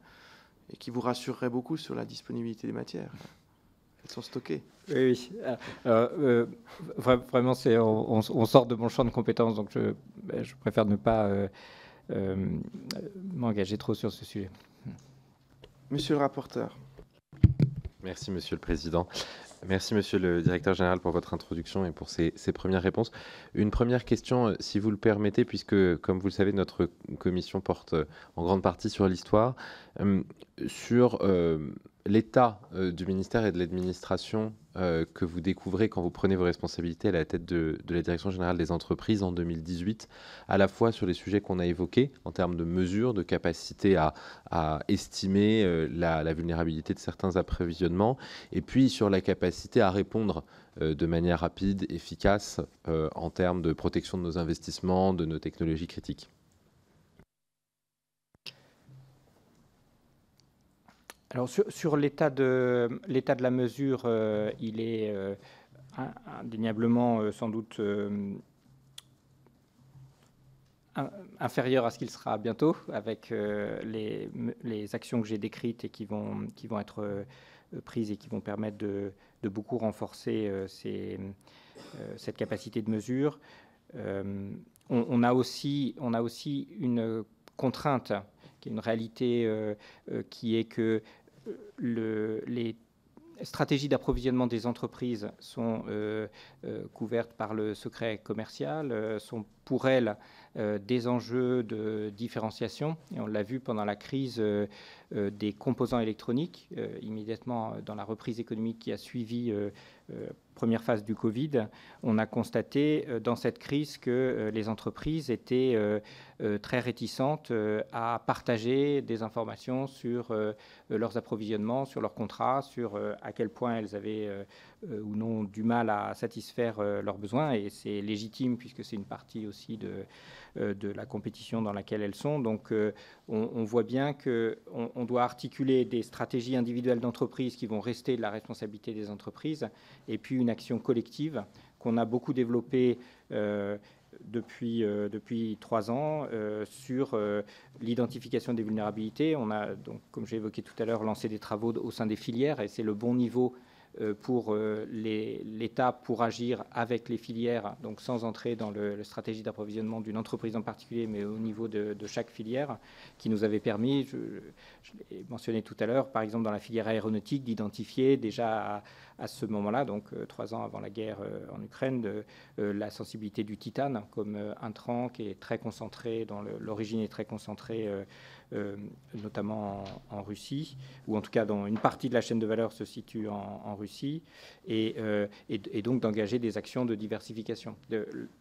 et qui vous rassurerait beaucoup sur la disponibilité des matières. Elles sont stockées.
Oui, vraiment, on, on, sort de mon champ de compétences, donc je, je préfère ne pas m'engager trop sur ce sujet.
Monsieur le rapporteur.
Merci, Monsieur le Président. Merci, Monsieur le Directeur Général, pour votre introduction et pour ces, premières réponses. Une première question, euh, si vous le permettez, puisque, comme vous le savez, notre commission porte euh, en grande partie sur l'histoire, euh, sur l'état du ministère et de l'administration euh, que vous découvrez quand vous prenez vos responsabilités à la tête de, la Direction générale des entreprises en 2018, à la fois sur les sujets qu'on a évoqués en termes de mesures, de capacité à, estimer euh, la, vulnérabilité de certains approvisionnements, et puis sur la capacité à répondre euh, de manière rapide, efficace en termes de protection de nos investissements, de nos technologies critiques.
Alors sur, l'état de l'état de la mesure, euh, il est euh, indéniablement euh, sans doute inférieur à ce qu'il sera bientôt, avec les, les, actions que j'ai décrites et qui vont qui vont être prises et qui vont permettre de, de beaucoup renforcer ces, cette capacité de mesure. On, a aussi on a aussi une contrainte qui est une réalité qui est que les stratégies d'approvisionnement des entreprises sont euh, euh, couvertes par le secret commercial, euh, sont pour elles des enjeux de différenciation. Et on l'a vu pendant la crise des composants électroniques, immédiatement dans la reprise économique qui a suivi première phase du Covid, on a constaté dans cette crise que les entreprises étaient très réticentes à partager des informations sur leurs approvisionnements, sur leurs contrats, sur à quel point elles avaient ou non du mal à satisfaire leurs besoins. Et c'est légitime puisque c'est une partie aussi de, la compétition dans laquelle elles sont. Donc on, voit bien qu'on on doit articuler des stratégies individuelles d'entreprise qui vont rester de la responsabilité des entreprises et puis une action collective qu'on a beaucoup développée euh, depuis, euh, depuis trois ans euh, sur l'identification des vulnérabilités. On a, donc, comme j'ai évoqué tout à l'heure, lancé des travaux au sein des filières et c'est le bon niveau euh, pour euh, l'État pour agir avec les filières, donc sans entrer dans le, la stratégie d'approvisionnement d'une entreprise en particulier, mais au niveau de, chaque filière, qui nous avait permis, je, l'ai mentionné tout à l'heure, par exemple dans la filière aéronautique, d'identifier déjà à, ce moment-là, donc euh, trois ans avant la guerre en Ukraine, la sensibilité du titane comme intrant qui est très concentré, dont l'origine est très concentrée euh, notamment en, Russie, ou en tout cas dans une partie de la chaîne de valeur se situe en, Russie, euh, et, donc d'engager des actions de diversification.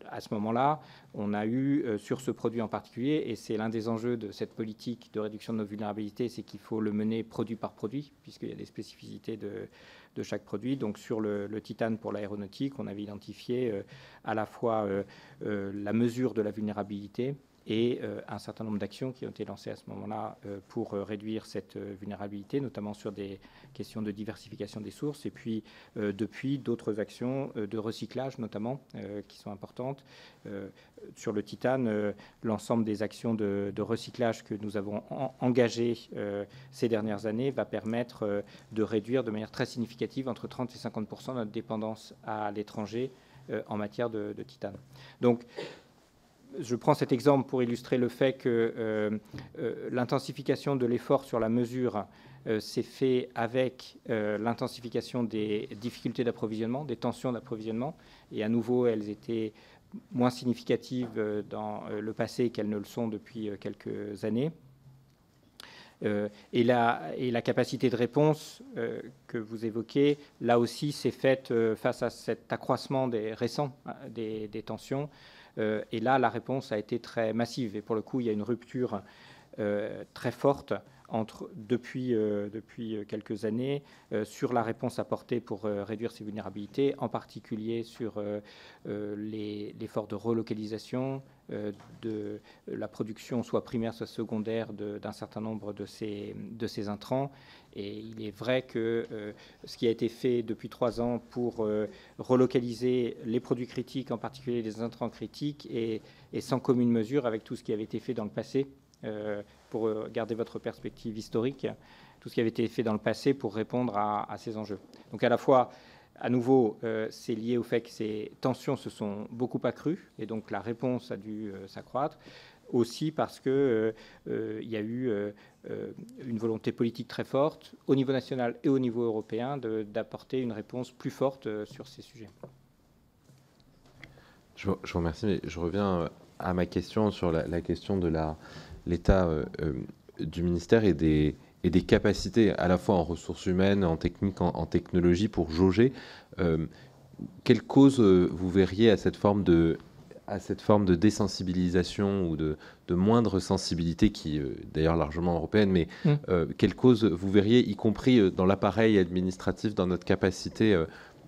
à ce moment-là, on a eu euh, sur ce produit en particulier, et c'est l'un des enjeux de cette politique de réduction de nos vulnérabilités, c'est qu'il faut le mener produit par produit, puisqu'il y a des spécificités de, chaque produit. Donc sur le, titane pour l'aéronautique, on avait identifié à la fois la mesure de la vulnérabilité, et euh, un certain nombre d'actions qui ont été lancées à ce moment-là euh, pour euh, réduire cette vulnérabilité, notamment sur des questions de diversification des sources, et puis depuis d'autres actions de recyclage notamment qui sont importantes. sur le titane, l'ensemble des actions de, recyclage que nous avons engagées ces dernières années va permettre de réduire de manière très significative entre 30 et 50% notre dépendance à l'étranger en matière de, de titane. Donc, je prends cet exemple pour illustrer le fait que euh, euh, l'intensification de l'effort sur la mesure euh, s'est fait avec l'intensification des difficultés d'approvisionnement, des tensions d'approvisionnement. Et à nouveau, elles étaient moins significatives dans le passé qu'elles ne le sont depuis quelques années. et, la, capacité de réponse que vous évoquez, là aussi, s'est faite face à cet accroissement des récents hein, des tensions. Euh, et là, la réponse a été très massive. Et pour le coup, il y a une rupture euh, très forte depuis, euh, quelques années sur la réponse apportée pour réduire ces vulnérabilités, en particulier sur l'effort de relocalisation de la production, soit primaire, soit secondaire, d'un certain nombre de ces intrants et il est vrai que euh, ce qui a été fait depuis trois ans pour euh, relocaliser les produits critiques, en particulier les intrants critiques, est, sans commune mesure avec tout ce qui avait été fait dans le passé, euh, pour garder votre perspective historique, tout ce qui avait été fait dans le passé pour répondre à, à ces enjeux. Donc à la fois, à nouveau, c'est lié au fait que ces tensions se sont beaucoup accrues, et donc la réponse a dû s'accroître aussi parce qu'il euh, euh, y a eu euh, une volonté politique très forte au niveau national et au niveau européen d'apporter une réponse plus forte sur ces sujets.
Je, vous remercie, mais je reviens à ma question sur la, question de l'état du ministère et des, et des capacités à la fois en ressources humaines, en technique, en, technologie pour jauger. quelle cause vous verriez à cette forme de à cette forme de désensibilisation ou de, moindre sensibilité qui est euh, d'ailleurs largement européenne, mais mm. euh, quelle cause vous verriez, y compris euh, dans l'appareil administratif, dans notre capacité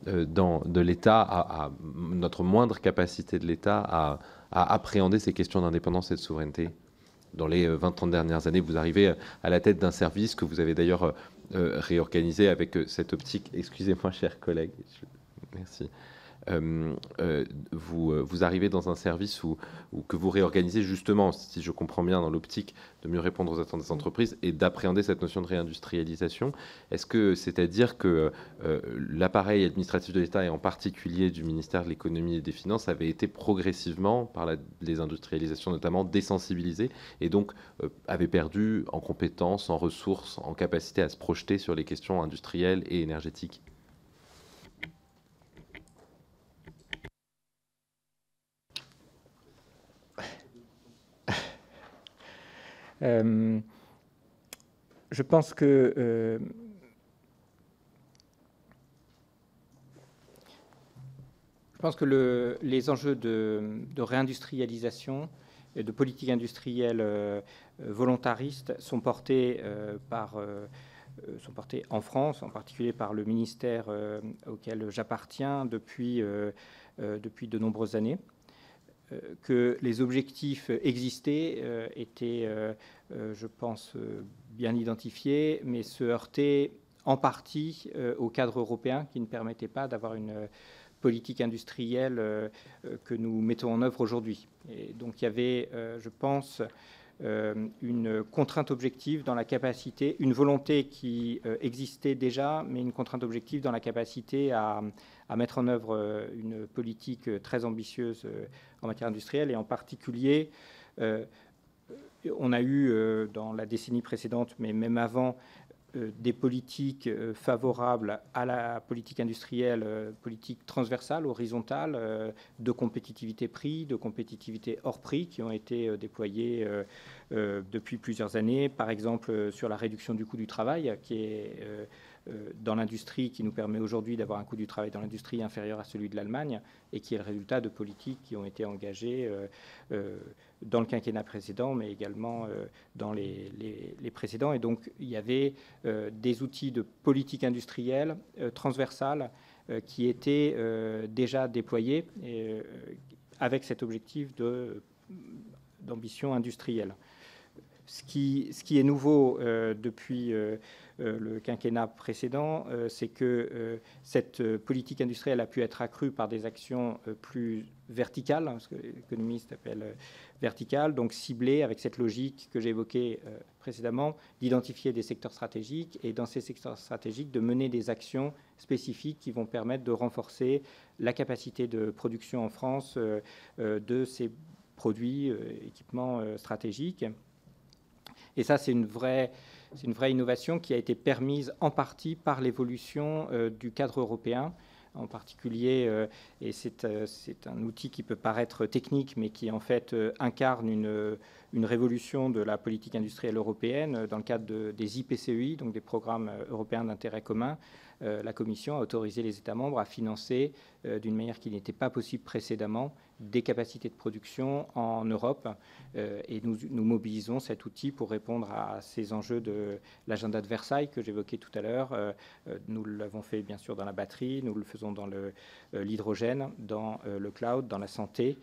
dans, de l'État, à, notre moindre capacité de l'État à, appréhender ces questions d'indépendance et de souveraineté? Dans les 20-30 dernières années, vous arrivez à la tête d'un service que vous avez d'ailleurs réorganisé avec cette optique. Excusez-moi, chers collègues. Merci. Euh, euh, vous, euh, vous, arrivez dans un service où, que vous réorganisez justement, si je comprends bien, dans l'optique de mieux répondre aux attentes des entreprises et d'appréhender cette notion de réindustrialisation. Est-ce que c'est à dire que l'appareil administratif de l'État et en particulier du ministère de l'économie et des finances avait été progressivement, par la désindustrialisation notamment, désensibilisé et donc avait perdu en compétences, en ressources, en capacité à se projeter sur les questions industrielles et énergétiques?
Euh, je pense que euh, je pense que le, les enjeux de, réindustrialisation de politique industrielle volontariste sont portés par sont portés en France, en particulier par le ministère auquel j'appartiens depuis, depuis de nombreuses années. Euh, que les objectifs existaient, euh, étaient, euh, je pense, bien identifiés, mais se heurtaient en partie au cadre européen qui ne permettait pas d'avoir une politique industrielle que nous mettons en œuvre aujourd'hui. Et donc il y avait, je pense, une contrainte objective dans la capacité, une volonté qui existait déjà, mais une contrainte objective dans la capacité à, à mettre en œuvre euh, une politique euh, très ambitieuse euh, en matière industrielle. Et en particulier on a eu dans la décennie précédente, mais même avant, des politiques favorables à la politique industrielle, politique transversale, horizontale, de compétitivité prix, de compétitivité hors prix, qui ont été déployées depuis plusieurs années, par exemple sur la réduction du coût du travail, qui est euh, dans l'industrie qui nous permet aujourd'hui d'avoir un coût du travail dans l'industrie inférieur à celui de l'Allemagne et qui est le résultat de politiques qui ont été engagées euh, euh, dans le quinquennat précédent, mais également dans les, précédents. Et donc, il y avait des outils de politique industrielle transversale qui étaient déjà déployés avec cet objectif d'ambition industrielle. Ce qui, ce qui, est nouveau depuis euh, le quinquennat précédent, euh, c'est que euh, cette politique industrielle a pu être accrue par des actions plus verticales, hein, ce que l'économiste appelle verticales, donc ciblées avec cette logique que j'ai évoquée précédemment, d'identifier des secteurs stratégiques et dans ces secteurs stratégiques de mener des actions spécifiques qui vont permettre de renforcer la capacité de production en France de ces produits, équipements stratégiques. Et ça, c'est une vraie c'est une vraie innovation qui a été permise en partie par l'évolution euh, du cadre européen en particulier, euh, et euh, c'est un outil qui peut paraître technique, mais qui en fait incarne une, révolution de la politique industrielle européenne dans le cadre des IPCEI, donc des programmes européens d'intérêt commun, la Commission a autorisé les États membres à financer, d'une manière qui n'était pas possible précédemment, des capacités de production en Europe. Euh, et nous, mobilisons cet outil pour répondre à ces enjeux de l'agenda de Versailles que j'évoquais tout à l'heure. nous l'avons fait bien sûr dans la batterie, nous le faisons dans l'hydrogène, dans le cloud, dans la santé.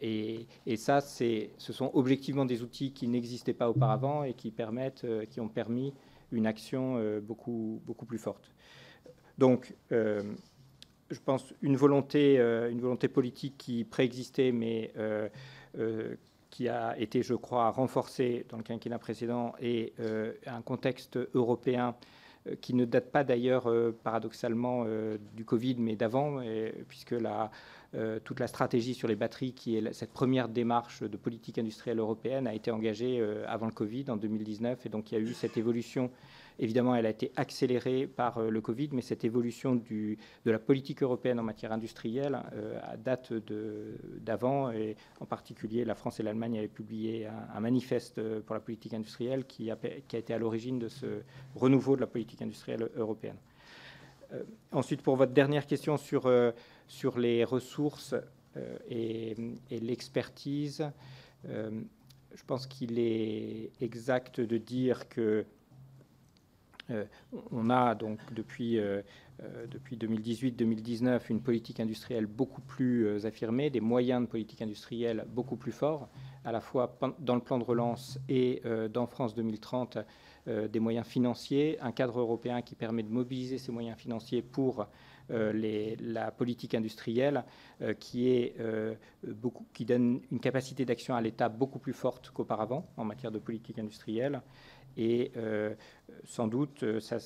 Et, et, ça, ce sont objectivement des outils qui n'existaient pas auparavant et qui, permettent, qui ont permis une action beaucoup, beaucoup plus forte. Donc, euh, je pense une volonté, euh, une volonté politique qui préexistait, mais euh, qui a été, je crois, renforcée dans le quinquennat précédent, et un contexte européen qui ne date pas d'ailleurs paradoxalement du Covid, mais d'avant, puisque toute la stratégie sur les batteries, qui est cette première démarche de politique industrielle européenne, a été engagée avant le Covid, en 2019, et donc il y a eu cette évolution Évidemment, elle a été accélérée par euh, le Covid, mais cette évolution de la politique européenne en matière industrielle euh, date d'avant, et en particulier la France et l'Allemagne avaient publié un, manifeste pour la politique industrielle qui a, été à l'origine de ce renouveau de la politique industrielle européenne. Euh, ensuite, pour votre dernière question sur, les ressources et, l'expertise, je pense qu'il est exact de dire que euh, on a donc depuis, euh, euh, depuis 2018-2019 une politique industrielle beaucoup plus affirmée, des moyens de politique industrielle beaucoup plus forts, à la fois dans le plan de relance et dans France 2030, des moyens financiers, un cadre européen qui permet de mobiliser ces moyens financiers pour la politique industrielle qui donne une capacité d'action à l'État beaucoup plus forte qu'auparavant en matière de politique industrielle. Et euh, sans doute, euh, ça,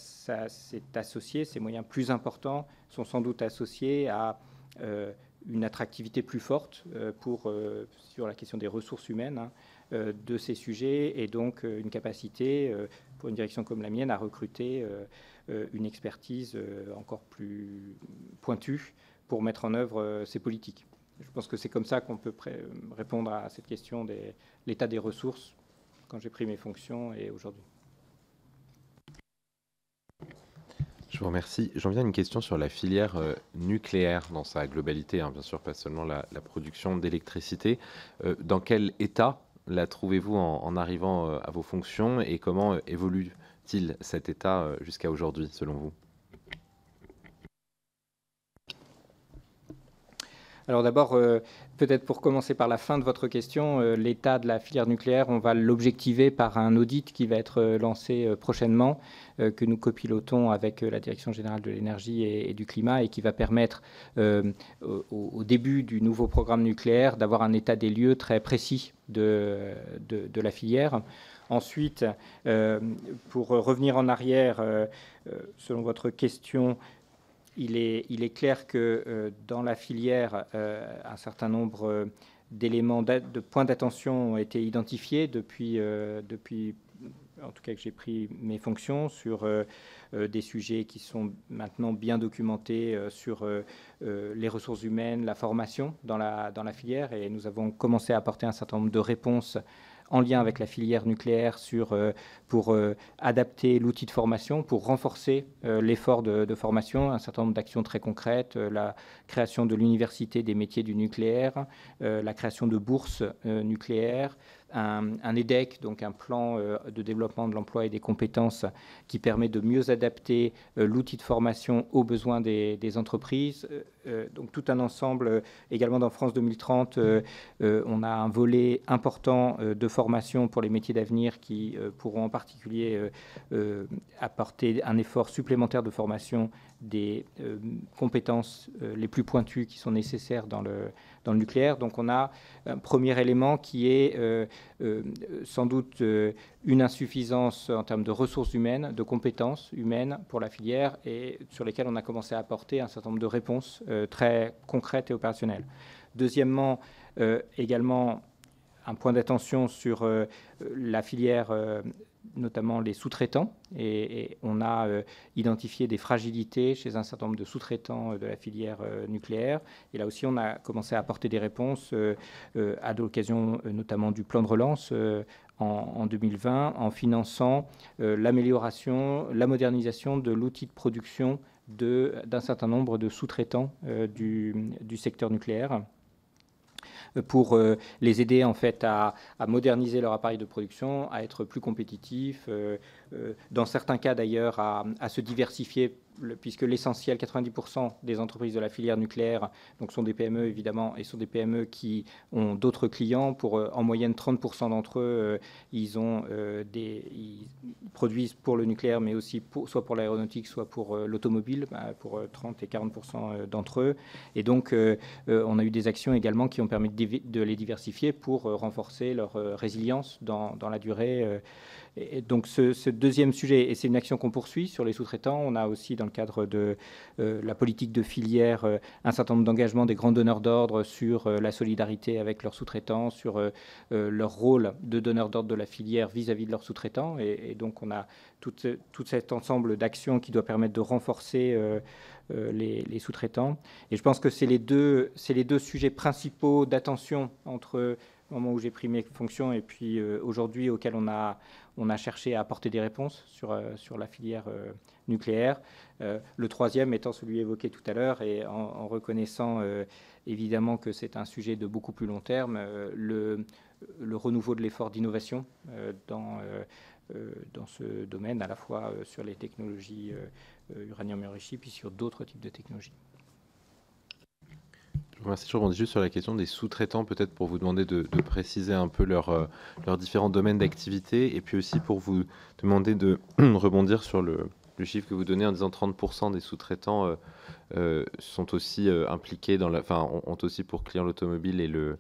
c'est associé, ces moyens plus importants sont sans doute associés à euh, une attractivité plus forte pour, sur la question des ressources humaines hein, de ces sujets et donc une capacité pour une direction comme la mienne à recruter une expertise encore plus pointue pour mettre en œuvre ces politiques. Je pense que c'est comme ça qu'on peut répondre à cette question de l'état des ressources quand j'ai pris mes fonctions et aujourd'hui.
Je
vous remercie. J'en viens à une question sur la filière euh, nucléaire dans sa globalité, hein, bien sûr, pas seulement la, production d'électricité. Euh, dans quel état la trouvez-vous en, arrivant euh, à vos fonctions et comment évolue-t-il cet état jusqu'à aujourd'hui, selon vous?
Alors d'abord, Peut-être pour commencer par la fin de votre question, euh, l'état de la filière nucléaire, on va l'objectiver par un audit qui va être euh, lancé euh, prochainement, que nous copilotons avec la Direction générale de l'énergie et, du climat et qui va permettre au, début du nouveau programme nucléaire d'avoir un état des lieux très précis de, la filière. Ensuite, pour revenir en arrière, selon votre question, il est, clair que euh, dans la filière, euh, un certain nombre euh, d'éléments, de points d'attention ont été identifiés depuis, depuis, en tout cas que j'ai pris mes fonctions, sur des sujets qui sont maintenant bien documentés sur les ressources humaines, la formation dans la, dans la filière. Et nous avons commencé à apporter un certain nombre de réponses en lien avec la filière nucléaire euh, pour euh, adapter l'outil de formation, pour renforcer euh, l'effort de, formation, un certain nombre d'actions très concrètes, la création de l'université des métiers du nucléaire, la création de bourses nucléaires, un, EDEC, donc un plan euh, de développement de l'emploi et des compétences qui permet de mieux adapter euh, l'outil de formation aux besoins des, entreprises. Euh, donc tout un ensemble, également dans France 2030, on a un volet important de formation pour les métiers d'avenir qui pourront en particulier apporter un effort supplémentaire de formation des compétences les plus pointues qui sont nécessaires dans le, dans le nucléaire. Donc on a un premier élément qui est euh, euh, sans doute euh, une insuffisance en termes de ressources humaines, de compétences humaines pour la filière et sur lesquelles on a commencé à apporter un certain nombre de réponses très concrètes et opérationnelles. Deuxièmement, également un point d'attention sur la filière notamment les sous-traitants. Et, on a euh, identifié des fragilités chez un certain nombre de sous-traitants euh, de la filière euh, nucléaire. Et là aussi, on a commencé à apporter des réponses à l'occasion notamment du plan de relance en, 2020 en finançant l'amélioration, la modernisation de l'outil de production d'un certain nombre de sous-traitants du, du secteur nucléaire pour euh, les aider en fait à, moderniser leur appareil de production, à être plus compétitifs, euh, dans certains cas d'ailleurs à, se diversifier puisque l'essentiel, 90% des entreprises de la filière nucléaire donc sont des PME évidemment, et sont des PME qui ont d'autres clients. Pour euh, en moyenne 30% d'entre eux, euh, ils, ont, euh, des, produisent pour le nucléaire, mais aussi soit pour l'aéronautique, soit pour l'automobile, bah, pour 30 et 40% d'entre eux. Et donc, on a eu des actions également qui ont permis de, les diversifier pour renforcer leur résilience dans, dans la durée. Et donc ce, deuxième sujet, et c'est une action qu'on poursuit sur les sous-traitants, on a aussi dans le cadre de euh, la politique de filière euh, un certain nombre d'engagements des grands donneurs d'ordre sur euh, la solidarité avec leurs sous-traitants, sur leur rôle de donneur d'ordre de la filière vis-à-vis de leurs sous-traitants. Et, donc on a tout, cet ensemble d'actions qui doit permettre de renforcer les, les sous-traitants. Et je pense que c'est les, deux, les deux sujets principaux d'attention entre au moment où j'ai pris mes fonctions et puis aujourd'hui auquel on a, on a cherché à apporter des réponses sur, euh, sur la filière euh, nucléaire. Euh, le troisième étant celui évoqué tout à l'heure et en, reconnaissant évidemment que c'est un sujet de beaucoup plus long terme, le, le, renouveau de l'effort d'innovation dans, dans ce domaine, à la fois sur les technologies uranium enrichi puis sur d'autres types de technologies.
Merci. Je rebondis juste sur la question des sous-traitants, peut-être pour vous demander de, préciser un peu euh, leurs différents domaines d'activité, et puis aussi pour vous demander de rebondir sur le, chiffre que vous donnez en disant 30% des sous-traitants euh, euh, sont aussi impliqués dans la, enfin, ont, aussi pour client l'automobile et le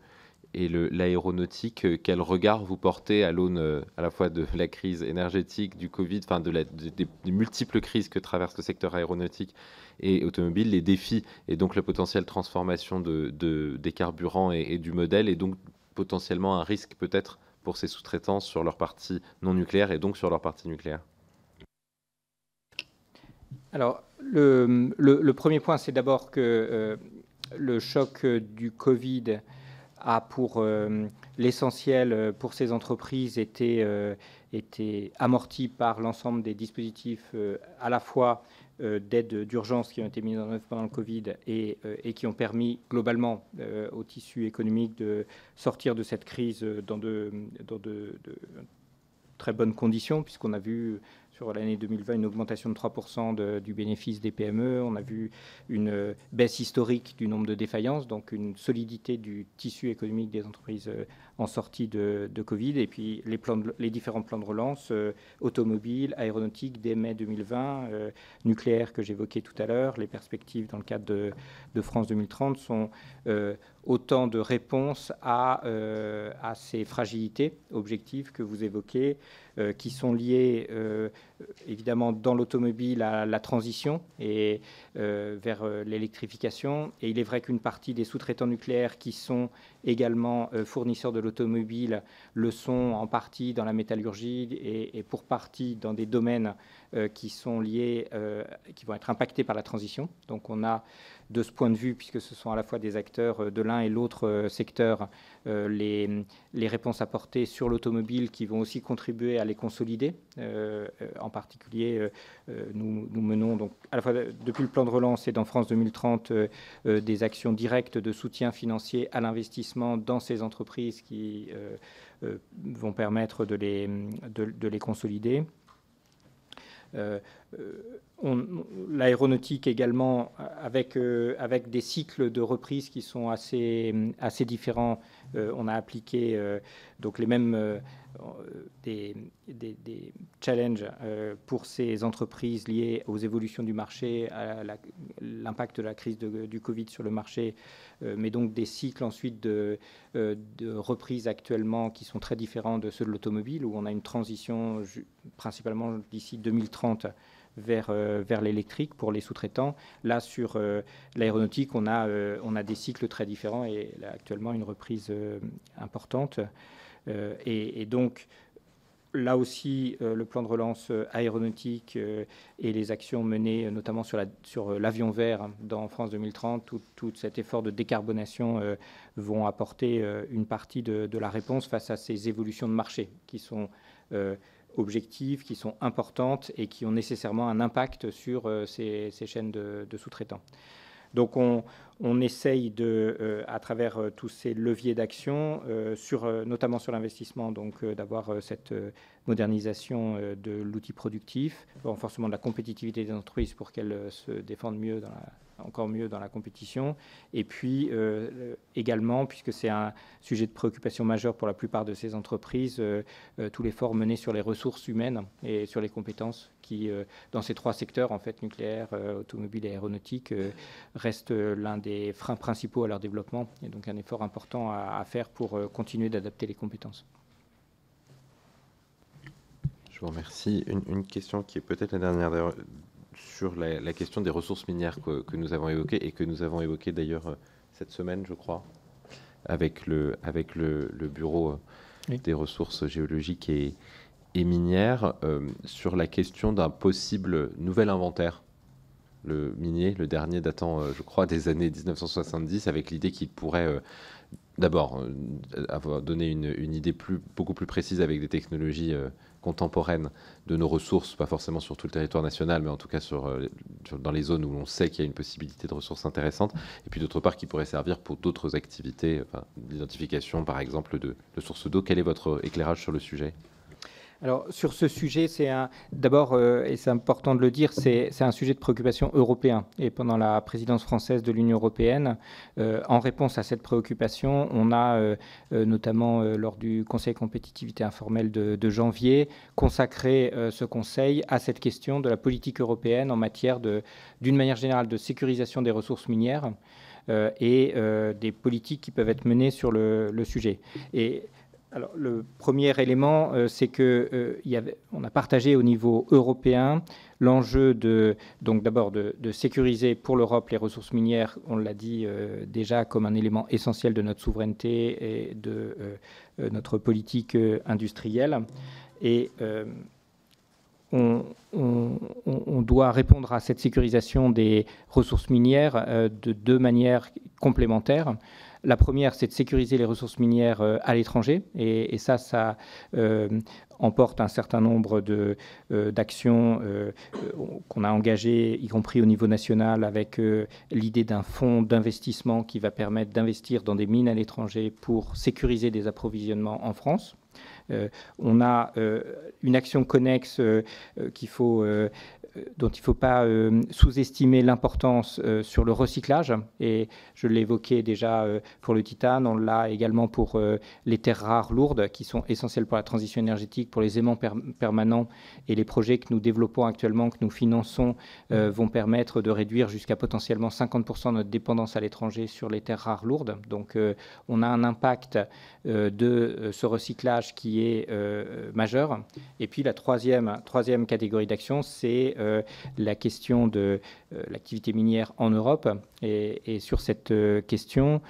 et l'aéronautique, quel regard vous portez à l'aune à la fois de la crise énergétique, du Covid, enfin des multiples crises que traverse le secteur aéronautique et automobile, les défis et donc la potentielle transformation de, des carburants et, du modèle, et donc potentiellement un risque peut-être pour ces sous-traitants sur leur partie non nucléaire et donc sur leur partie nucléaire.
Alors, le, le, premier point, c'est d'abord que euh, le choc du Covid a pour euh, l'essentiel pour ces entreprises été, euh, été amorti par l'ensemble des dispositifs à la fois d'aide d'urgence qui ont été mis en œuvre pendant le Covid et, qui ont permis globalement au tissu économique de sortir de cette crise dans de, dans de très bonnes conditions, puisqu'on a vu sur l'année 2020 une augmentation de 3% du bénéfice des PME. On a vu une baisse historique du nombre de défaillances, donc une solidité du tissu économique des entreprises euh, en sortie de, Covid. Et puis les, plans les, différents plans de relance, euh, automobile, aéronautique dès mai 2020, euh, nucléaire que j'évoquais tout à l'heure, les perspectives dans le cadre de, France 2030 sont autant de réponses à, à ces fragilités objectives que vous évoquez. Qui sont liées évidemment dans l'automobile à la transition et euh, vers l'électrification. Et il est vrai qu'une partie des sous-traitants nucléaires qui sont également fournisseurs de l'automobile le sont en partie dans la métallurgie et, et pour partie dans des domaines qui sont liés, qui vont être impactés par la transition. Donc on a de ce point de vue, puisque ce sont à la fois des acteurs euh, de l'un et l'autre euh, secteur, euh, les, réponses apportées sur l'automobile qui vont aussi contribuer à les consolider. en particulier, nous, menons donc à la fois depuis le plan de relance et dans France 2030 des actions directes de soutien financier à l'investissement dans ces entreprises qui vont permettre de les consolider. L'aéronautique également, avec, euh, avec des cycles de reprise qui sont assez, assez différents. Euh, on a appliqué euh, donc les mêmes des, des, challenges pour ces entreprises liées aux évolutions du marché, à l'impact de la crise du Covid sur le marché, mais donc des cycles ensuite de, de reprise actuellement qui sont très différents de ceux de l'automobile, où on a une transition principalement d'ici 2030 vers, euh, vers l'électrique pour les sous-traitants. Là, sur euh, l'aéronautique, on, a euh, on a des cycles très différents et actuellement une reprise importante. Et, donc, là aussi, le plan de relance aéronautique et les actions menées notamment sur, la, sur l'avion vert dans France 2030, tout, cet effort de décarbonation vont apporter une partie de, la réponse face à ces évolutions de marché qui sont objectives, qui sont importantes et qui ont nécessairement un impact sur euh, ces, chaînes de, sous-traitants. Donc on, essaye de, euh, à travers euh, tous ces leviers d'action, sur, notamment sur l'investissement, donc d'avoir cette modernisation de l'outil productif, renforcement de la compétitivité des entreprises pour qu'elles se défendent mieux dans la, encore mieux dans la compétition. Et puis euh, également, puisque c'est un sujet de préoccupation majeure pour la plupart de ces entreprises, euh, euh, tout l'effort mené sur les ressources humaines et sur les compétences qui, dans ces trois secteurs, en fait, nucléaire, automobile et aéronautique, reste l'un des freins principaux à leur développement. Et donc un effort important à, faire pour continuer d'adapter les compétences.
Je vous remercie. Une question qui est peut-être la dernière sur la, question des ressources minières que, nous avons évoquées et que nous avons évoquées d'ailleurs euh, cette semaine, je crois, avec le, avec le, Bureau euh, des ressources géologiques et, minières, euh, sur la question d'un possible nouvel inventaire. Le minier, le dernier datant, je crois, des années 1970, avec l'idée qu'il pourrait d'abord avoir donné une, idée beaucoup plus précise avec des technologies contemporaine de nos ressources, pas forcément sur tout le territoire national, mais en tout cas euh, dans les zones où on sait qu'il y a une possibilité de ressources intéressantes, et puis d'autre part qui pourrait servir pour d'autres activités, l'identification par exemple de sources d'eau. Quel est votre éclairage sur le sujet?
Alors sur ce sujet, c'est d'abord, euh, et c'est important de le dire, c'est un sujet de préoccupation européen. Et pendant la présidence française de l'Union européenne, euh, en réponse à cette préoccupation, on a euh, notamment lors du Conseil compétitivité informelle de, janvier consacré ce Conseil à cette question de la politique européenne en matière d'une manière générale, de sécurisation des ressources minières et des politiques qui peuvent être menées sur le, sujet. Et alors, le premier élément, euh, c'est que euh, a partagé au niveau européen l'enjeu de, donc d'abord de, sécuriser pour l'Europe les ressources minières, on l'a dit euh, déjà, comme un élément essentiel de notre souveraineté et de notre politique industrielle. Et on, doit répondre à cette sécurisation des ressources minières de deux manières complémentaires. La première, c'est de sécuriser les ressources minières à l'étranger. Et, ça, ça emporte un certain nombre d'actions qu'on a engagées, y compris au niveau national, avec l'idée d'un fonds d'investissement qui va permettre d'investir dans des mines à l'étranger pour sécuriser des approvisionnements en France. on a une action connexe qu'il faut euh, dont il ne faut pas euh, sous-estimer l'importance euh, sur le recyclage. Et je l'ai évoqué déjà pour le titane, on l'a également pour les terres rares lourdes qui sont essentielles pour la transition énergétique, pour les aimants permanents. Et les projets que nous développons actuellement, que nous finançons, vont permettre de réduire jusqu'à potentiellement 50% notre dépendance à l'étranger sur les terres rares lourdes. Donc on a un impact de ce recyclage qui est majeur. Et puis la troisième, troisième catégorie d'action, c'est euh, la question de euh, l'activité minière en Europe. Et, sur cette euh, question,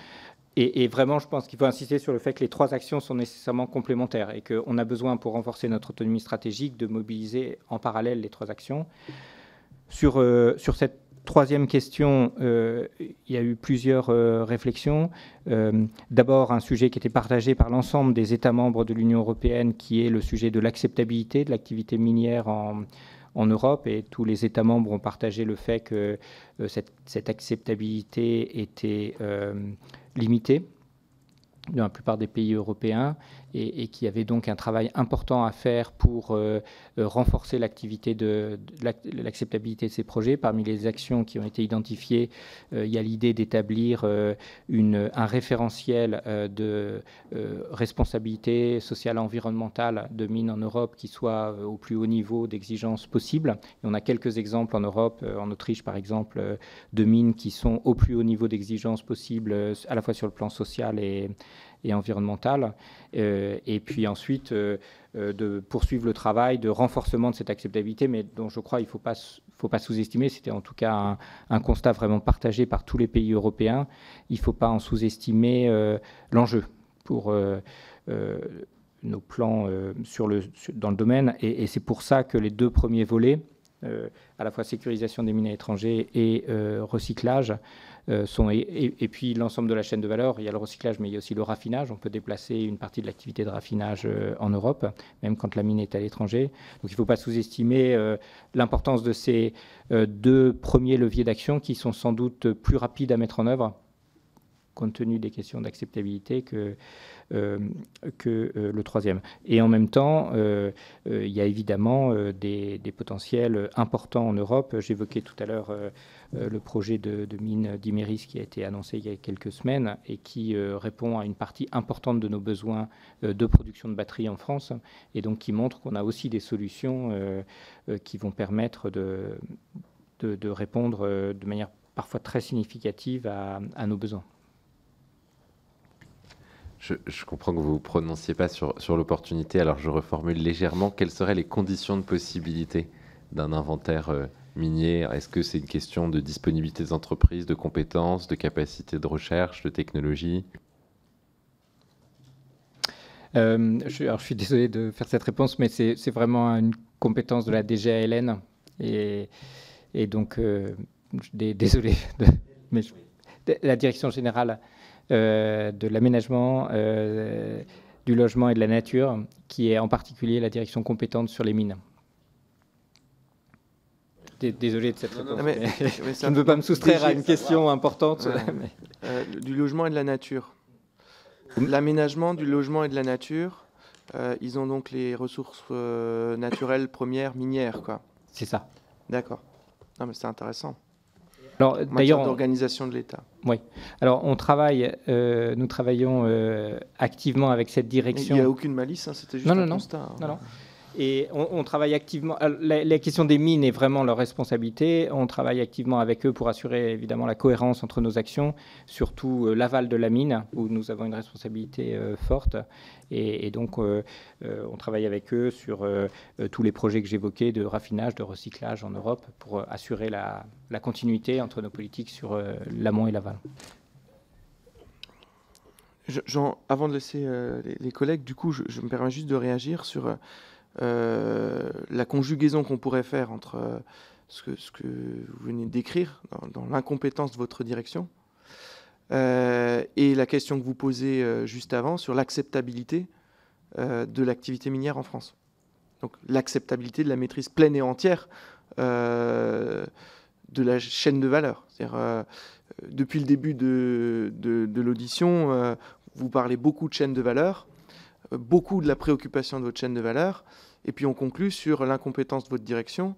et, vraiment, je pense qu'il faut insister sur le fait que les trois actions sont nécessairement complémentaires et qu'on a besoin, pour renforcer notre autonomie stratégique, de mobiliser en parallèle les trois actions. Sur, cette troisième question, il y a eu plusieurs réflexions. D'abord, un sujet qui était partagé par l'ensemble des États membres de l'Union européenne, qui est le sujet de l'acceptabilité de l'activité minière en, en Europe et tous les États membres ont partagé le fait que euh, cette, acceptabilité était euh, limitée dans la plupart des pays européens et, qui avait donc un travail important à faire pour euh, euh, renforcer l'activité de, l'acceptabilité de ces projets. Parmi les actions qui ont été identifiées, euh, il y a l'idée d'établir un référentiel de responsabilité sociale et environnementale de mines en Europe qui soit au plus haut niveau d'exigence possible. On a quelques exemples en Europe, en Autriche par exemple, de mines qui sont au plus haut niveau d'exigence possible à la fois sur le plan social et et environnementale. Euh, et puis ensuite, euh, euh, de poursuivre le travail de renforcement de cette acceptabilité, mais dont je crois il ne faut pas, faut pas sous-estimer. C'était en tout cas un, constat vraiment partagé par tous les pays européens. Il ne faut pas en sous-estimer l'enjeu pour nos plans sur le, dans le domaine. Et, c'est pour ça que les deux premiers volets, à la fois sécurisation des mines à l'étranger et recyclage, sont, et, puis l'ensemble de la chaîne de valeur, il y a le recyclage, mais il y a aussi le raffinage. On peut déplacer une partie de l'activité de raffinage euh, en Europe, même quand la mine est à l'étranger. Donc il ne faut pas sous-estimer euh, l'importance de ces deux premiers leviers d'action qui sont sans doute plus rapides à mettre en œuvre compte tenu des questions d'acceptabilité que, que le troisième. Et en même temps, il y a évidemment des, potentiels importants en Europe. J'évoquais tout à l'heure euh, le projet de, mine d'Imeris qui a été annoncé il y a quelques semaines et qui euh, répond à une partie importante de nos besoins euh, de production de batteries en France et donc qui montre qu'on a aussi des solutions qui vont permettre de, répondre de manière parfois très significative à, nos besoins.
Je, comprends que vous ne vous prononciez pas sur, l'opportunité, alors je reformule légèrement. Quelles seraient les conditions de possibilité d'un inventaire minier? Est-ce que c'est une question de disponibilité des entreprises, de compétences, de capacité de recherche, de technologie?
Euh, je, je suis désolé de faire cette réponse, mais c'est vraiment une compétence de la DGALN. Et, donc, euh, désolé, de, mais la direction générale euh, de l'aménagement, du logement et de la nature, qui est en particulier la direction compétente sur les mines. Désolé de cette réponse. je ne veux pas me soustraire à une question importante.
Euh, du logement et de la nature. L'aménagement du logement et de la nature, euh, ils ont donc les ressources euh, naturelles premières minières, quoi.
C'est ça.
D'accord. Non, mais c'est intéressant.
Alors, d'ailleurs,
d'organisation de l'État.
Oui. Alors, on travaille, nous travaillons activement avec cette direction.
Il n'y a aucune malice, hein, c'était juste non, un
non,
constat. Hein.
Non, non. Et on, travaille activement. La, question des mines est vraiment leur responsabilité. On travaille activement avec eux pour assurer évidemment la cohérence entre nos actions, surtout euh, l'aval de la mine, où nous avons une responsabilité euh, forte. Et, donc, euh, on travaille avec eux sur tous les projets que j'évoquais de raffinage, de recyclage en Europe, pour assurer la, continuité entre nos politiques sur l'amont et l'aval.
Jean, avant de laisser les, collègues, du coup, je, me permets juste de réagir sur euh, la conjugaison qu'on pourrait faire entre euh, ce que, vous venez décrire dans, l'incompétence de votre direction et la question que vous posez juste avant sur l'acceptabilité de l'activité minière en France. Donc l'acceptabilité de la maîtrise pleine et entière de la chaîne de valeur. Depuis le début de, de l'audition, vous parlez beaucoup de chaîne de valeur, beaucoup de la préoccupation de votre chaîne de valeur, et puis on conclut sur l'incompétence de votre direction,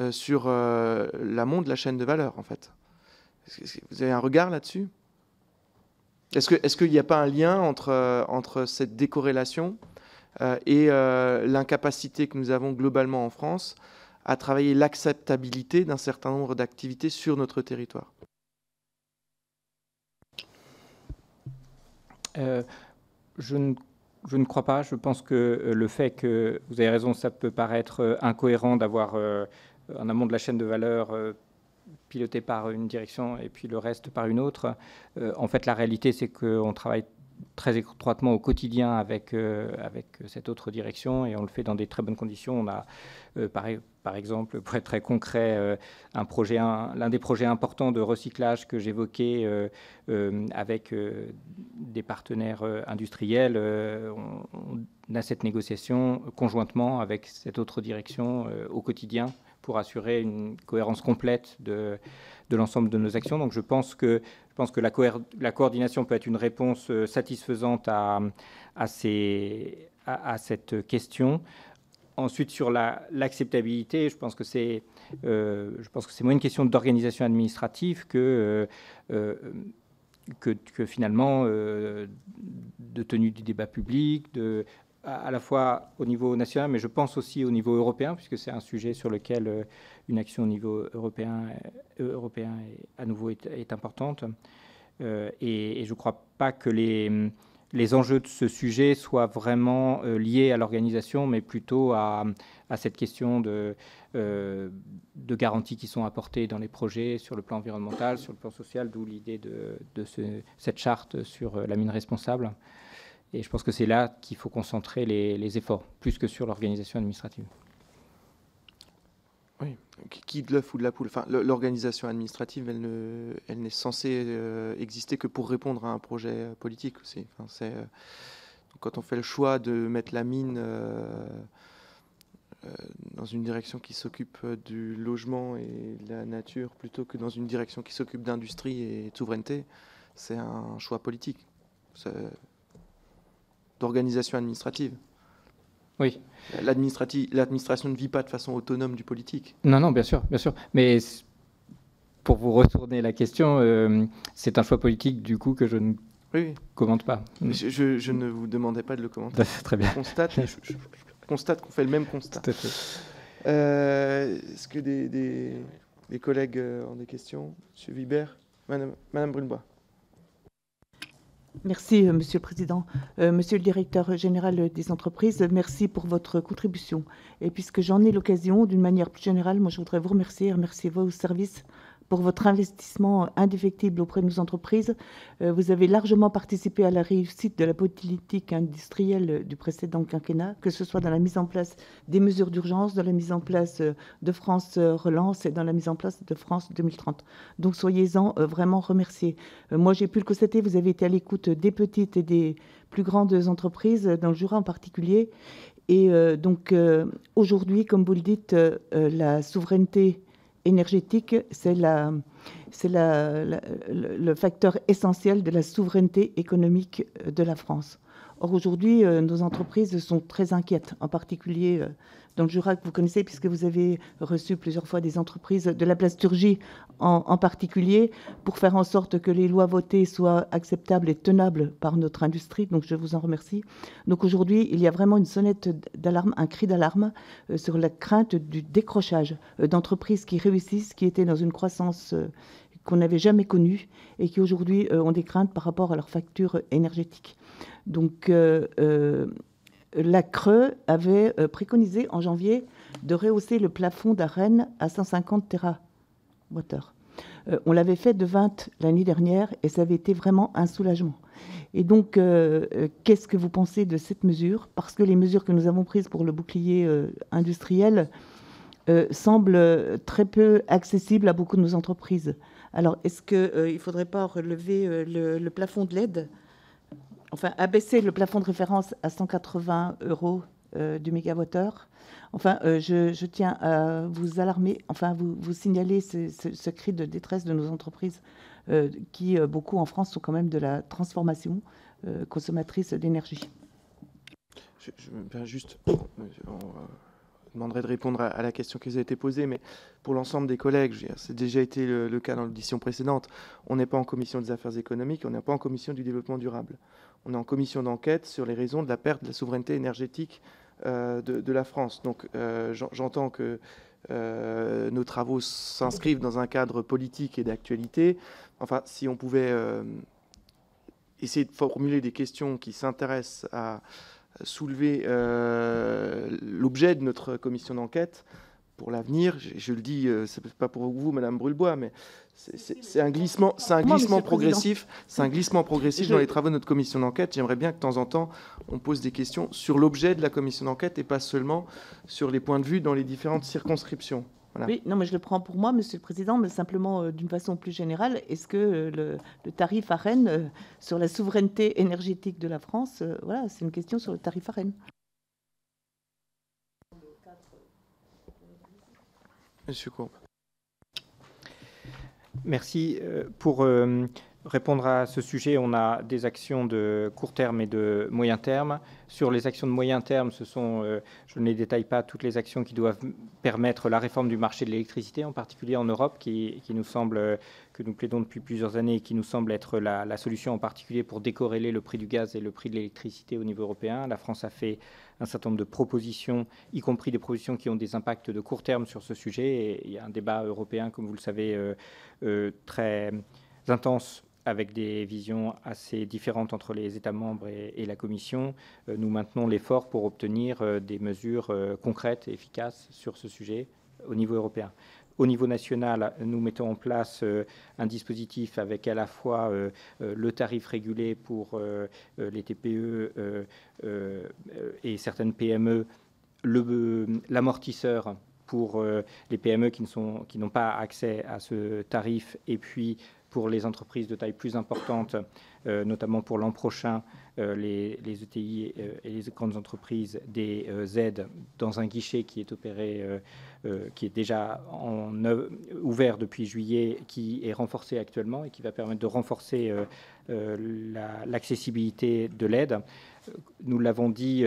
euh, sur euh, l'amont de la chaîne de valeur, en fait. Vous avez un regard là-dessus? Est-ce qu'il est n'y a pas un lien entre, euh, cette décorrélation et l'incapacité que nous avons globalement en France à travailler l'acceptabilité d'un certain nombre d'activités sur notre territoire?
Je ne je ne crois pas. Je pense que euh, le fait que, vous avez raison, ça peut paraître euh, incohérent d'avoir euh, un amont de la chaîne de valeur piloté par une direction et puis le reste par une autre. en fait, la réalité, c'est qu'on travaille très étroitement au quotidien avec, euh, avec cette autre direction et on le fait dans des très bonnes conditions. On a, euh, par, exemple, pour être très concret, euh, un projet, l'un des projets importants de recyclage que j'évoquais avec des partenaires industriels. On, a cette négociation conjointement avec cette autre direction au quotidien pour assurer une cohérence complète de, de l'ensemble de nos actions. Donc je pense que, pense que la, la coordination peut être une réponse euh, satisfaisante à, ces, à, cette question. Ensuite, sur l'acceptabilité, je pense que c'est euh, je pense que c'est moins une question d'organisation administrative que, euh, que, finalement de tenue du débat public, de à la fois au niveau national, mais je pense aussi au niveau européen, puisque c'est un sujet sur lequel euh, une action au niveau européen, euh, européen à nouveau est, importante. Euh, et, je ne crois pas que les, les, enjeux de ce sujet soient vraiment liés à l'organisation, mais plutôt à, cette question de, de garanties qui sont apportées dans les projets sur le plan environnemental, sur le plan social, d'où l'idée de, de cette charte sur la mine responsable. Et je pense que c'est là qu'il faut concentrer les, efforts, plus que sur l'organisation administrative.
Oui, qui de l'œuf ou de la poule enfin, L'organisation administrative, elle, ne, elle n'est censée euh, exister que pour répondre à un projet euh, politique aussi. C'est, euh, quand on fait le choix de mettre la mine dans une direction qui s'occupe du logement et de la nature plutôt que dans une direction qui s'occupe d'industrie et de souveraineté, c'est un choix politique d'organisation administrative.
Oui.
L'administration ne vit pas de façon autonome du politique.
Non, non, bien sûr, bien sûr. Mais pour vous retourner la question, euh, c'est un choix politique du coup que je ne commente pas.
Je, ne vous demandais pas de le commenter.
Très bien.
Je constate, constate qu'on fait le même constat. Euh, est-ce que des, collègues euh, ont des questions? Monsieur Vibert Madame, Madame Brunebois
Merci, euh, Monsieur le Président. Euh, monsieur le Directeur général des entreprises, merci pour votre contribution. Et puisque j'en ai l'occasion, d'une manière plus générale, moi je voudrais vous remercier, remercier vos services pour votre investissement indéfectible auprès de nos entreprises. Euh, vous avez largement participé à la réussite de la politique industrielle du précédent quinquennat, que ce soit dans la mise en place des mesures d'urgence, dans la mise en place euh, de France euh, Relance et dans la mise en place de France 2030. Donc soyez-en vraiment remerciés. Moi, j'ai pu le constater, vous avez été à l'écoute des petites et des plus grandes entreprises, dans le Jura en particulier. Et donc aujourd'hui, comme vous le dites, la souveraineté énergétique, c'est le facteur essentiel de la souveraineté économique de la France. Or, aujourd'hui, euh, nos entreprises sont très inquiètes, en particulier euh, dans le Jura que vous connaissez, puisque vous avez reçu plusieurs fois des entreprises de la plasturgie en, particulier, pour faire en sorte que les lois votées soient acceptables et tenables par notre industrie. Donc, je vous en remercie. Donc, aujourd'hui, il y a vraiment une sonnette d'alarme, un cri d'alarme euh, sur la crainte du décrochage d'entreprises qui réussissent, qui étaient dans une croissance qu'on n'avait jamais connue et qui aujourd'hui ont des craintes par rapport à leur facture énergétique. Donc, euh, euh, la Creux avait euh, préconisé en janvier de rehausser le plafond d'Arène à 150 TWh. on l'avait fait de 20 l'année dernière et ça avait été vraiment un soulagement. Et donc, qu'est-ce que vous pensez de cette mesure? Parce que les mesures que nous avons prises pour le bouclier industriel semblent très peu accessibles à beaucoup de nos entreprises Alors, est-ce qu'il ne faudrait pas relever le, plafond de l'aide? Enfin, abaisser le plafond de référence à 180 euros du mégawattheure Enfin, je, tiens à vous alarmer, enfin, vous, vous signaler ce, cri de détresse de nos entreprises qui, beaucoup en France, sont quand même de la transformation consommatrice d'énergie
je, je juste, on, demanderait de répondre à, la question qui vous a été posée, mais pour l'ensemble des collègues, c'est déjà été le, cas dans l'audition précédente, on n'est pas en commission des affaires économiques, on n'est pas en commission du développement durable. On est en commission d'enquête sur les raisons de la perte de la souveraineté énergétique euh, de, la France. Donc euh, j'entends que euh, nos travaux s'inscrivent dans un cadre politique et d'actualité. Enfin, si on pouvait essayer de formuler des questions qui s'intéressent à soulever l'objet de notre commission d'enquête pour l'avenir. Je, le dis, c'est pas pour vous, Madame Brulebois, mais c'est un glissement, c'est un glissement progressif, c'est un glissement progressif dans les travaux de notre commission d'enquête. J'aimerais bien que de temps en temps, on pose des questions sur l'objet de la commission d'enquête et pas seulement sur les points de vue dans les différentes circonscriptions.
Oui, non, mais je le prends pour moi, Monsieur le Président, mais simplement euh, d'une façon plus générale. Est-ce que euh, le, tarif à Rennes euh, sur la souveraineté énergétique de la France, voilà, c'est une question sur le tarif à Rennes.
Monsieur Courbe.
Merci. Pour répondre à ce sujet, on a des actions de court terme et de moyen terme. Sur les actions de moyen terme, ce sont, euh, je ne les détaille pas, toutes les actions qui doivent permettre la réforme du marché de l'électricité, en particulier en Europe, qui, nous semble, que nous plaidons depuis plusieurs années et qui nous semble être la, solution en particulier pour décorréler le prix du gaz et le prix de l'électricité au niveau européen. La France a fait un certain nombre de propositions, y compris des propositions qui ont des impacts de court terme sur ce sujet. Et il y a un débat européen, comme vous le savez, euh, euh, très intense avec des visions assez différentes entre les États membres et, la Commission, euh, nous maintenons l'effort pour obtenir euh, des mesures euh, concrètes et efficaces sur ce sujet au niveau européen. Au niveau national, nous mettons en place un dispositif avec à la fois le tarif régulé pour les TPE et certaines PME, l'amortisseur pour les PME qui n'ont pas accès à ce tarif, et puis pour les entreprises de taille plus importante, euh, notamment pour l'an prochain, euh, les, ETI euh, et les grandes entreprises des aides dans un guichet qui est opéré, qui est déjà ouvert depuis juillet, qui est renforcé actuellement et qui va permettre de renforcer l'accessibilité de l'aide. Nous l'avons dit,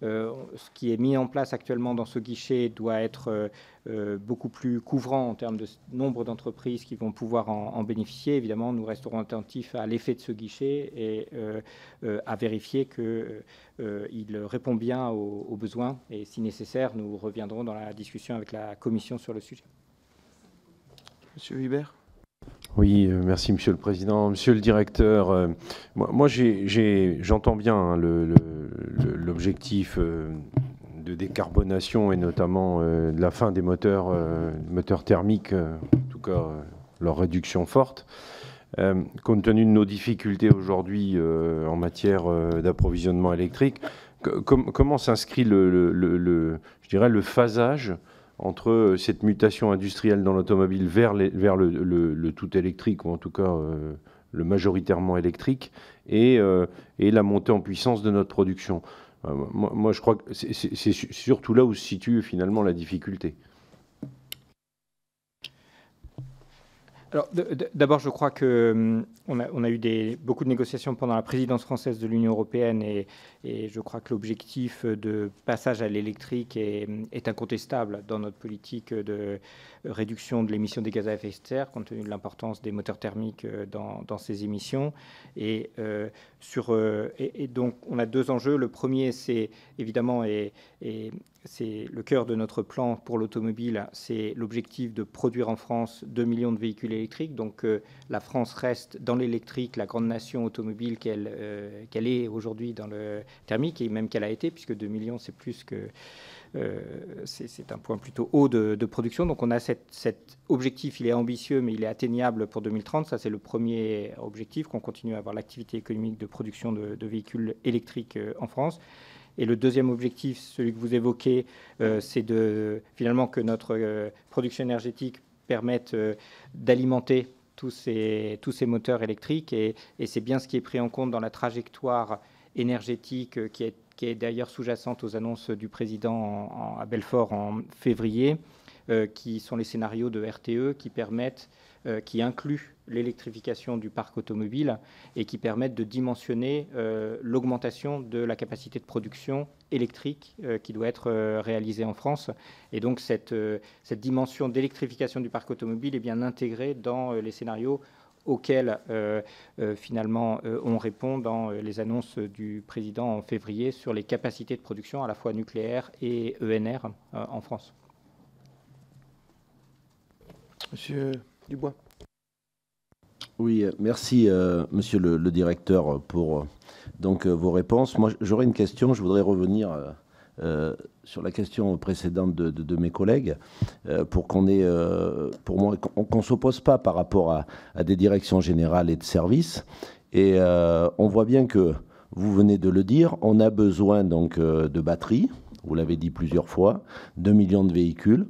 ce qui est mis en place actuellement dans ce guichet doit être euh, beaucoup plus couvrant en termes de nombre d'entreprises qui vont pouvoir en, bénéficier. Évidemment, nous resterons attentifs à l'effet de ce guichet et euh, euh, à vérifier qu'il répond bien aux, besoins. Et si nécessaire, nous reviendrons dans la discussion avec la Commission sur le sujet.
Monsieur Hubert
oui, merci Monsieur le Président. Monsieur le Directeur, moi, j'entends bien hein, l'objectif de décarbonation et notamment euh, de la fin des moteurs, euh, thermiques, euh, en tout cas leur réduction forte. compte tenu de nos difficultés aujourd'hui en matière d'approvisionnement électrique, comment s'inscrit le, je dirais, le phasage entre cette mutation industrielle dans l'automobile vers, le, tout électrique, ou en tout cas le majoritairement électrique, et, et, la montée en puissance de notre production euh, moi, je crois que c'est surtout là où se situe finalement la difficulté.
Alors, d'abord, je crois que hum, on a, eu beaucoup de négociations pendant la présidence française de l'Union européenne et, je crois que l'objectif de passage à l'électrique est, est, incontestable dans notre politique de réduction de l'émission des gaz à effet de serre, compte tenu de l'importance des moteurs thermiques euh, dans, ces émissions. Et, euh, euh, et, donc, on a deux enjeux. Le premier, c'est évidemment, et, c'est le cœur de notre plan pour l'automobile, c'est l'objectif de produire en France 2 millions de véhicules électriques. Donc, la France reste dans l'électrique la grande nation automobile qu'elle est aujourd'hui dans le thermique, et même qu'elle a été, puisque 2 millions, c'est plus que euh, c'est un point plutôt haut de, production. Donc on a cet objectif, il est ambitieux, mais il est atteignable pour 2030. Ça, c'est le premier objectif, qu'on continue à avoir l'activité économique de production de, véhicules électriques euh, en France. Et le deuxième objectif, celui que vous évoquez, euh, c'est de finalement que notre production énergétique permette d'alimenter tous ces, tous ces moteurs électriques et, c'est bien ce qui est pris en compte dans la trajectoire énergétique qui est, qui est d'ailleurs sous-jacente aux annonces du président à Belfort en février, qui sont les scénarios de RTE qui permettent, qui incluent l'électrification du parc automobile et qui permettent de dimensionner euh, l'augmentation de la capacité de production électrique euh, qui doit être euh, réalisée en France. Et donc cette dimension d'électrification du parc automobile est bien intégrée dans les scénarios auxquels finalement on répond dans les annonces du président en février sur les capacités de production à la fois nucléaire et ENR en France.
Monsieur Dubois.
Oui, merci, euh, monsieur le, directeur, pour euh, donc, euh, vos réponses. Moi, j'aurais une question. Je voudrais revenir sur la question précédente de, mes collègues pour qu'on pour moi, qu'on s'oppose pas par rapport à, à, des directions générales et de services. Et on voit bien que vous venez de le dire, on a besoin donc de batteries. Vous l'avez dit plusieurs fois, 2 millions de véhicules.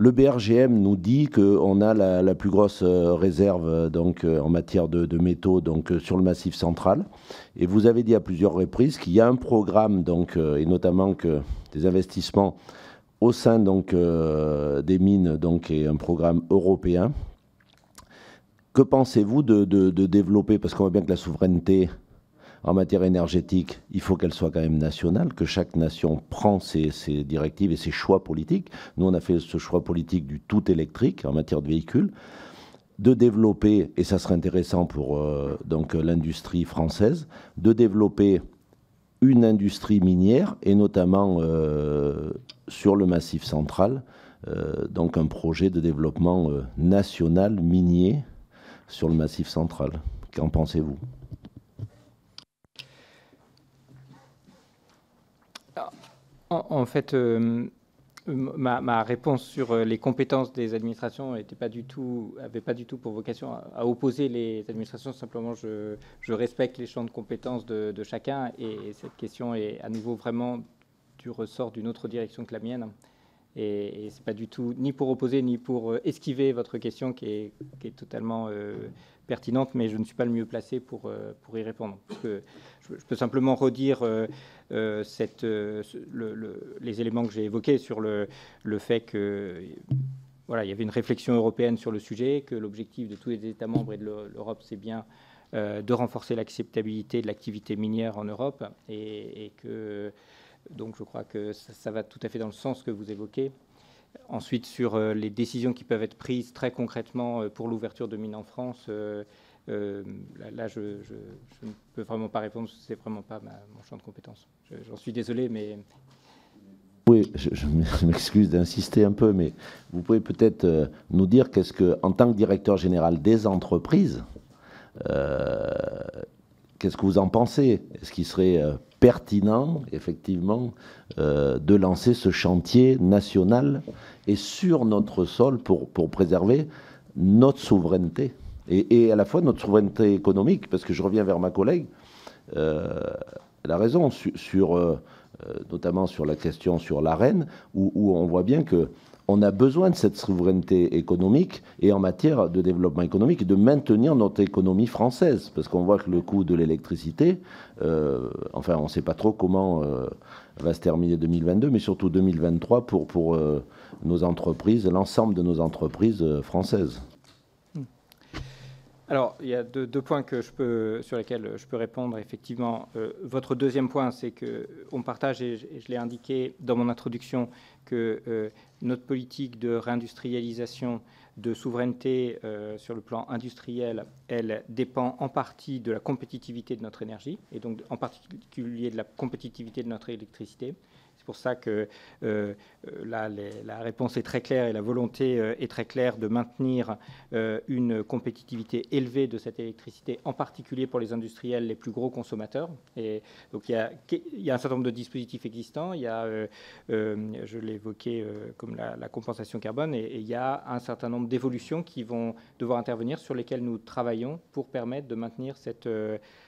Le BRGM nous dit qu'on a la, plus grosse euh, réserve euh, euh, en matière de, métaux sur le massif central. Et vous avez dit à plusieurs reprises qu'il y a un programme, et notamment des investissements au sein des mines donc, et un programme européen. Que pensez-vous de développer, parce qu'on voit bien que la souveraineté en matière énergétique, il faut qu'elle soit quand même nationale, que chaque nation prend ses, directives et ses choix politiques. Nous, on a fait ce choix politique du tout électrique en matière de véhicules, de développer, et ça serait intéressant pour euh, l'industrie française, de développer une industrie minière et notamment euh, sur le massif central, euh, donc un projet de développement national minier sur le massif central. Qu'en pensez-vous?
En, fait, euh, ma, réponse sur euh, les compétences des administrations n'avait pas du tout, pas du tout pour vocation à, opposer les administrations. Simplement, je, respecte les champs de compétences de, chacun et, cette question est à nouveau vraiment du ressort d'une autre direction que la mienne. Et, et c'est pas du tout ni pour opposer ni pour euh, esquiver votre question qui est, qui est totalement pertinente, mais je ne suis pas le mieux placé pour, euh, pour y répondre. je, peux simplement redire euh, euh, les éléments que j'ai évoqués sur le, le fait que voilà, il y avait une réflexion européenne sur le sujet, que l'objectif de tous les États membres et de l'Europe, c'est bien de renforcer l'acceptabilité de l'activité minière en Europe, et, que donc je crois que ça, va tout à fait dans le sens que vous évoquez. Ensuite, sur euh, les décisions qui peuvent être prises très concrètement euh, pour l'ouverture de mines en France, euh, là, je, ne peux vraiment pas répondre, ce n'est vraiment pas mon champ de compétences. J'en suis désolé, mais...
Oui, je, m'excuse d'insister un peu, mais vous pouvez peut-être nous dire qu'est-ce que, en tant que directeur général des entreprises, qu'est-ce que vous en pensez? Est-ce qu'il serait pertinent, effectivement, euh, de lancer ce chantier national et sur notre sol pour, pour préserver notre souveraineté et, à la fois notre souveraineté économique, parce que je reviens vers ma collègue, euh, elle a raison sur, euh, notamment sur la question sur l'arène, où on voit bien que on a besoin de cette souveraineté économique et en matière de développement économique de maintenir notre économie française. Parce qu'on voit que le coût de l'électricité, euh, enfin, on ne sait pas trop comment euh, va se terminer 2022, mais surtout 2023 pour, pour euh, nos entreprises, l'ensemble de nos entreprises françaises.
Alors, il y a deux, points sur lesquels je peux répondre. Effectivement, votre deuxième point, c'est qu'on partage, et je l'ai indiqué dans mon introduction, que euh, notre politique de réindustrialisation, de souveraineté euh, sur le plan industriel, elle dépend en partie de la compétitivité de notre énergie, et donc en particulier de la compétitivité de notre électricité pour ça que euh, euh, là, la réponse est très claire et la volonté euh, est très claire de maintenir une compétitivité élevée de cette électricité, en particulier pour les industriels les plus gros consommateurs. Donc il y a, un certain nombre de dispositifs existants. Il y a, je l'ai évoqué comme la, compensation carbone, et, et, il y a un certain nombre d'évolutions qui vont devoir intervenir sur lesquelles nous travaillons pour permettre de maintenir cette,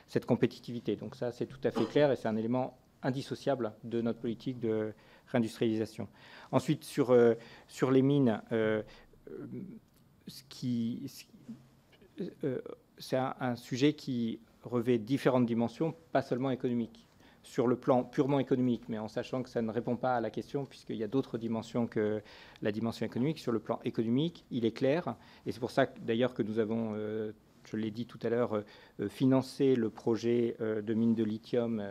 cette compétitivité. Donc ça, c'est tout à fait clair et c'est un élément indissociable de notre politique de réindustrialisation. Ensuite, sur, euh, sur les mines, euh, qui, c'est un, sujet qui revêt différentes dimensions, pas seulement économiques sur le plan purement économique, mais en sachant que ça ne répond pas à la question, puisqu'il y a d'autres dimensions que la dimension économique. Sur le plan économique, il est clair, et c'est pour ça d'ailleurs que nous avons, euh, je l'ai dit tout à l'heure, euh, financé le projet euh, de mine de lithium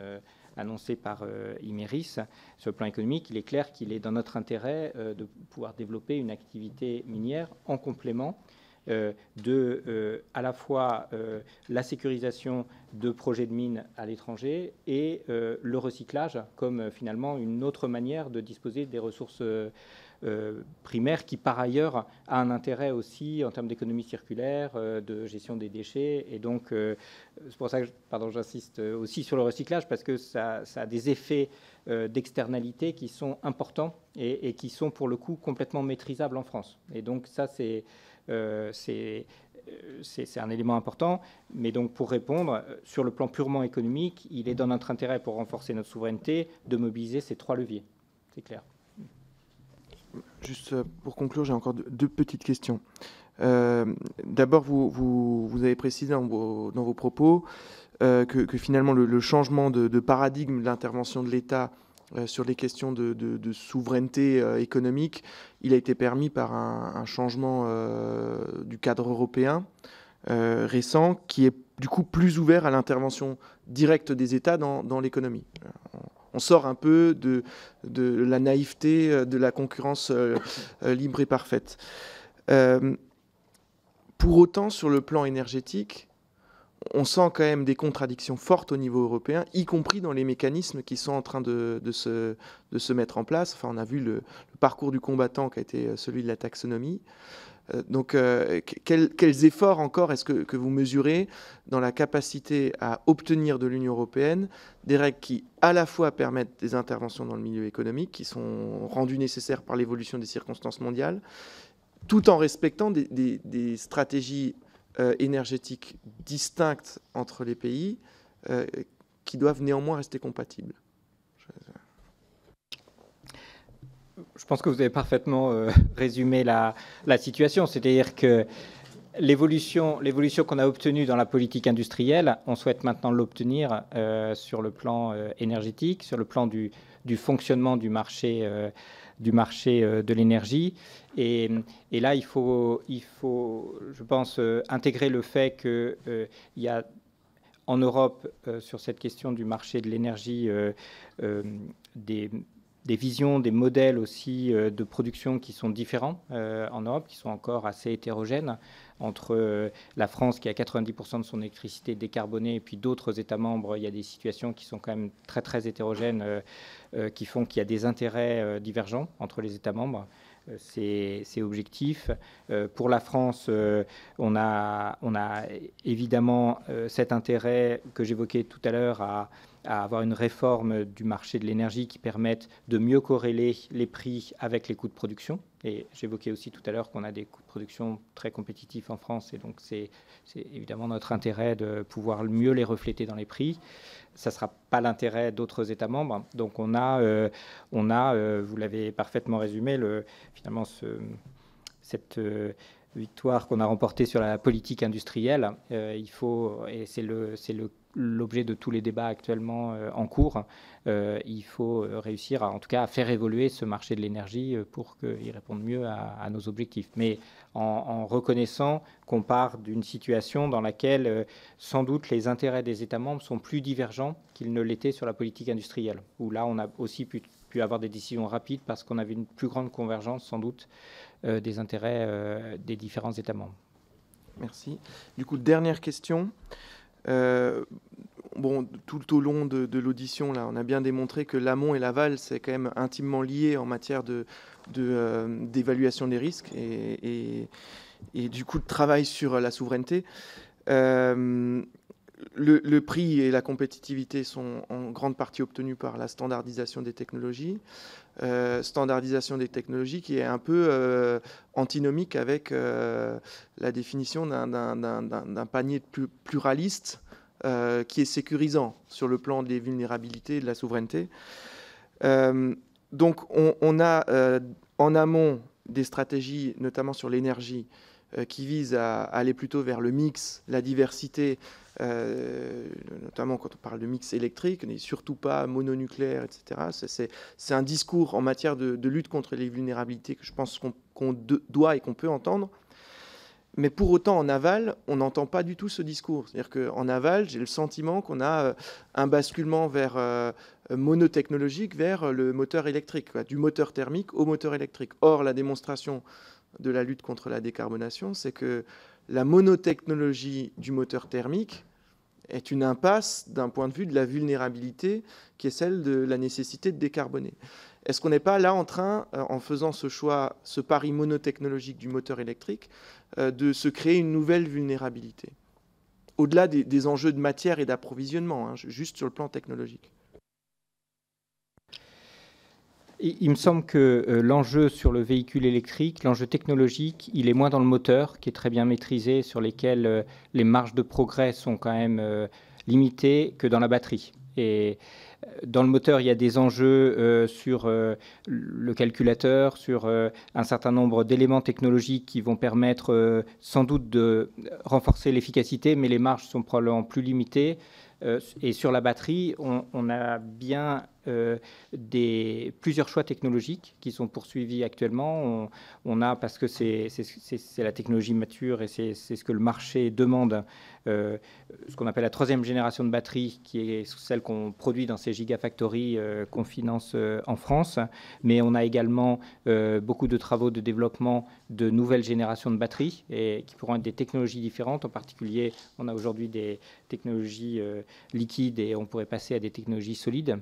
annoncé par Imeris. Sur le plan économique, il est clair qu'il est dans notre intérêt de pouvoir développer une activité minière en complément euh, de euh, à la fois euh, la sécurisation de projets de mines à l'étranger et le recyclage comme finalement une autre manière de disposer des ressources primaires qui par ailleurs a un intérêt aussi en termes d'économie circulaire, de gestion des déchets. Et donc c'est pour ça que j'insiste aussi sur le recyclage parce que ça, a des effets d'externalité qui sont importants et, qui sont pour le coup complètement maîtrisables en France. Et donc ça c'est euh, euh, c'est un élément important. Mais donc, pour répondre, euh, sur le plan purement économique, il est dans notre intérêt, pour renforcer notre souveraineté, de mobiliser ces trois leviers. C'est clair.
Juste pour conclure, j'ai encore deux, petites questions. D'abord, vous, avez précisé dans vos, propos que, finalement le, changement de, paradigme de l'intervention de l'État euh, sur les questions de, souveraineté euh, économique, il a été permis par un, changement euh, du cadre européen récent qui est du coup plus ouvert à l'intervention directe des États dans, l'économie. On sort un peu de, de, la naïveté de la concurrence libre et parfaite. pour autant, sur le plan énergétique, on sent quand même des contradictions fortes au niveau européen, y compris dans les mécanismes qui sont en train de, se, mettre en place. Enfin, on a vu le, parcours du combattant qui a été euh, celui de la taxonomie. Euh, donc, euh, quels, efforts encore est-ce que, vous mesurez dans la capacité à obtenir de l'Union européenne des règles qui, à la fois, permettent des interventions dans le milieu économique, qui sont rendues nécessaires par l'évolution des circonstances mondiales, tout en respectant des stratégies euh, énergétiques distinctes entre les pays qui doivent néanmoins rester compatibles.
Je pense que vous avez parfaitement euh, résumé la, situation, c'est-à-dire que l'évolution, qu'on a obtenue dans la politique industrielle, on souhaite maintenant l'obtenir sur le plan énergétique, sur le plan du, fonctionnement du marché du marché euh, de l'énergie. Et, là, il faut, il faut, je pense, euh, intégrer le fait qu'il euh, y a en Europe, sur cette question du marché de l'énergie, des, des, visions, des modèles aussi de production qui sont différents en Europe, qui sont encore assez hétérogènes entre la France qui a 90% de son électricité décarbonée et puis d'autres États membres, il y a des situations qui sont quand même très très hétérogènes euh, qui font qu'il y a des intérêts euh, divergents entre les États membres. Euh, c'est objectif. pour la France, on, a, évidemment cet intérêt que j'évoquais tout à l'heure à, à avoir une réforme du marché de l'énergie qui permette de mieux corréler les prix avec les coûts de production. Et j'évoquais aussi tout à l'heure qu'on a des coûts de production très compétitifs en France, et donc c'est évidemment notre intérêt de pouvoir mieux les refléter dans les prix. Ça ne sera pas l'intérêt d'autres États membres. Donc on a, euh, euh, vous l'avez parfaitement résumé, le, finalement ce, cette... Euh, victoire qu'on a remportée sur la politique industrielle. il faut, et c'est le, le l'objet de tous les débats actuellement euh, en cours. Euh, il faut euh, réussir, à, en tout cas, à faire évoluer ce marché de l'énergie pour qu'il réponde mieux à, nos objectifs. Mais en, reconnaissant qu'on part d'une situation dans laquelle, sans doute, les intérêts des États membres sont plus divergents qu'ils ne l'étaient sur la politique industrielle, où là, on a aussi pu, pu avoir des décisions rapides parce qu'on avait une plus grande convergence, sans doute, des intérêts des différents États membres.
Merci. Du coup, dernière question. Euh, bon, tout au long de, l'audition, là, on a bien démontré que l'amont et l'aval, c'est quand même intimement lié en matière de, euh, d'évaluation des risques et, et, du coup de travail sur la souveraineté. Euh, le, prix et la compétitivité sont en grande partie obtenus par la standardisation des technologies. Standardisation des technologies qui est un peu antinomique avec la définition d'un panier pluraliste euh, qui est sécurisant sur le plan des vulnérabilités et de la souveraineté. Euh, donc on, a euh, en amont des stratégies, notamment sur l'énergie, qui vise à, aller plutôt vers le mix, la diversité, notamment quand on parle de mix électrique, n'est surtout pas mononucléaire, etc. C'est un discours en matière de, lutte contre les vulnérabilités que je pense qu'on doit et qu'on peut entendre. Mais pour autant, en aval, on n'entend pas du tout ce discours. C'est-à-dire qu'en aval, j'ai le sentiment qu'on a euh, un basculement vers euh, monotechnologique vers le moteur électrique, du moteur thermique au moteur électrique. Or, la démonstration de la lutte contre la décarbonation, c'est que la monotechnologie du moteur thermique est une impasse d'un point de vue de la vulnérabilité qui est celle de la nécessité de décarboner. Est-ce qu'on n'est pas là en train, euh, en faisant ce choix, ce pari monotechnologique du moteur électrique, euh, de se créer une nouvelle vulnérabilité? Au-delà des, enjeux de matière et d'approvisionnement, hein, juste sur le plan technologique.
Il me semble que euh, l'enjeu sur le véhicule électrique, l'enjeu technologique, il est moins dans le moteur, qui est très bien maîtrisé, sur lesquels les marges de progrès sont quand même limitées, que dans la batterie. Et dans le moteur, il y a des enjeux euh, sur euh, le calculateur, sur euh, un certain nombre d'éléments technologiques qui vont permettre sans doute de renforcer l'efficacité, mais les marges sont probablement plus limitées. et sur la batterie, on a bien euh, des, plusieurs choix technologiques qui sont poursuivis actuellement. On, a, parce que c'est la technologie mature et c'est ce que le marché demande, euh, ce qu'on appelle la troisième génération de batteries, qui est celle qu'on produit dans ces gigafactories euh, qu'on finance en France. Mais on a également beaucoup de travaux de développement de nouvelles générations de batteries et qui pourront être des technologies différentes. En particulier, on a aujourd'hui des technologies liquides et on pourrait passer à des technologies solides.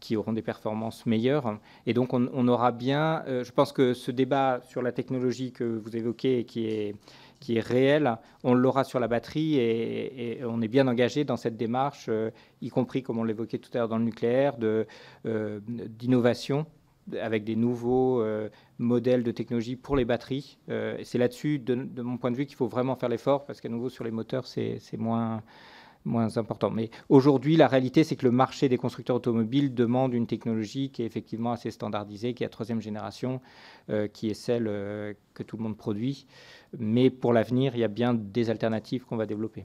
Qui auront des performances meilleures. Et donc, on, aura bien, euh, je pense que ce débat sur la technologie que vous évoquez qui est, qui est réel, on l'aura sur la batterie et, on est bien engagé dans cette démarche, euh, y compris, comme on l'évoquait tout à l'heure, dans le nucléaire, euh, d'innovation avec des nouveaux modèles de technologie pour les batteries. c'est là-dessus, de, de, mon point de vue, qu'il faut vraiment faire l'effort, parce qu'à nouveau, sur les moteurs, c'est moins moins important. Mais aujourd'hui, la réalité, c'est que le marché des constructeurs automobiles demande une technologie qui est effectivement assez standardisée, qui est la troisième génération, euh, qui est celle euh, que tout le monde produit. Mais pour l'avenir, il y a bien des alternatives qu'on va développer.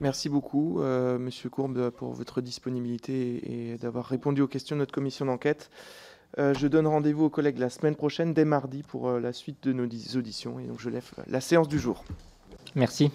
Merci beaucoup, euh, Monsieur Courbe, pour votre disponibilité et d'avoir répondu aux questions de notre commission d'enquête. je donne rendez-vous aux collègues la semaine prochaine, dès mardi, pour la suite de nos auditions. Et donc, je lève la séance du jour.
Merci.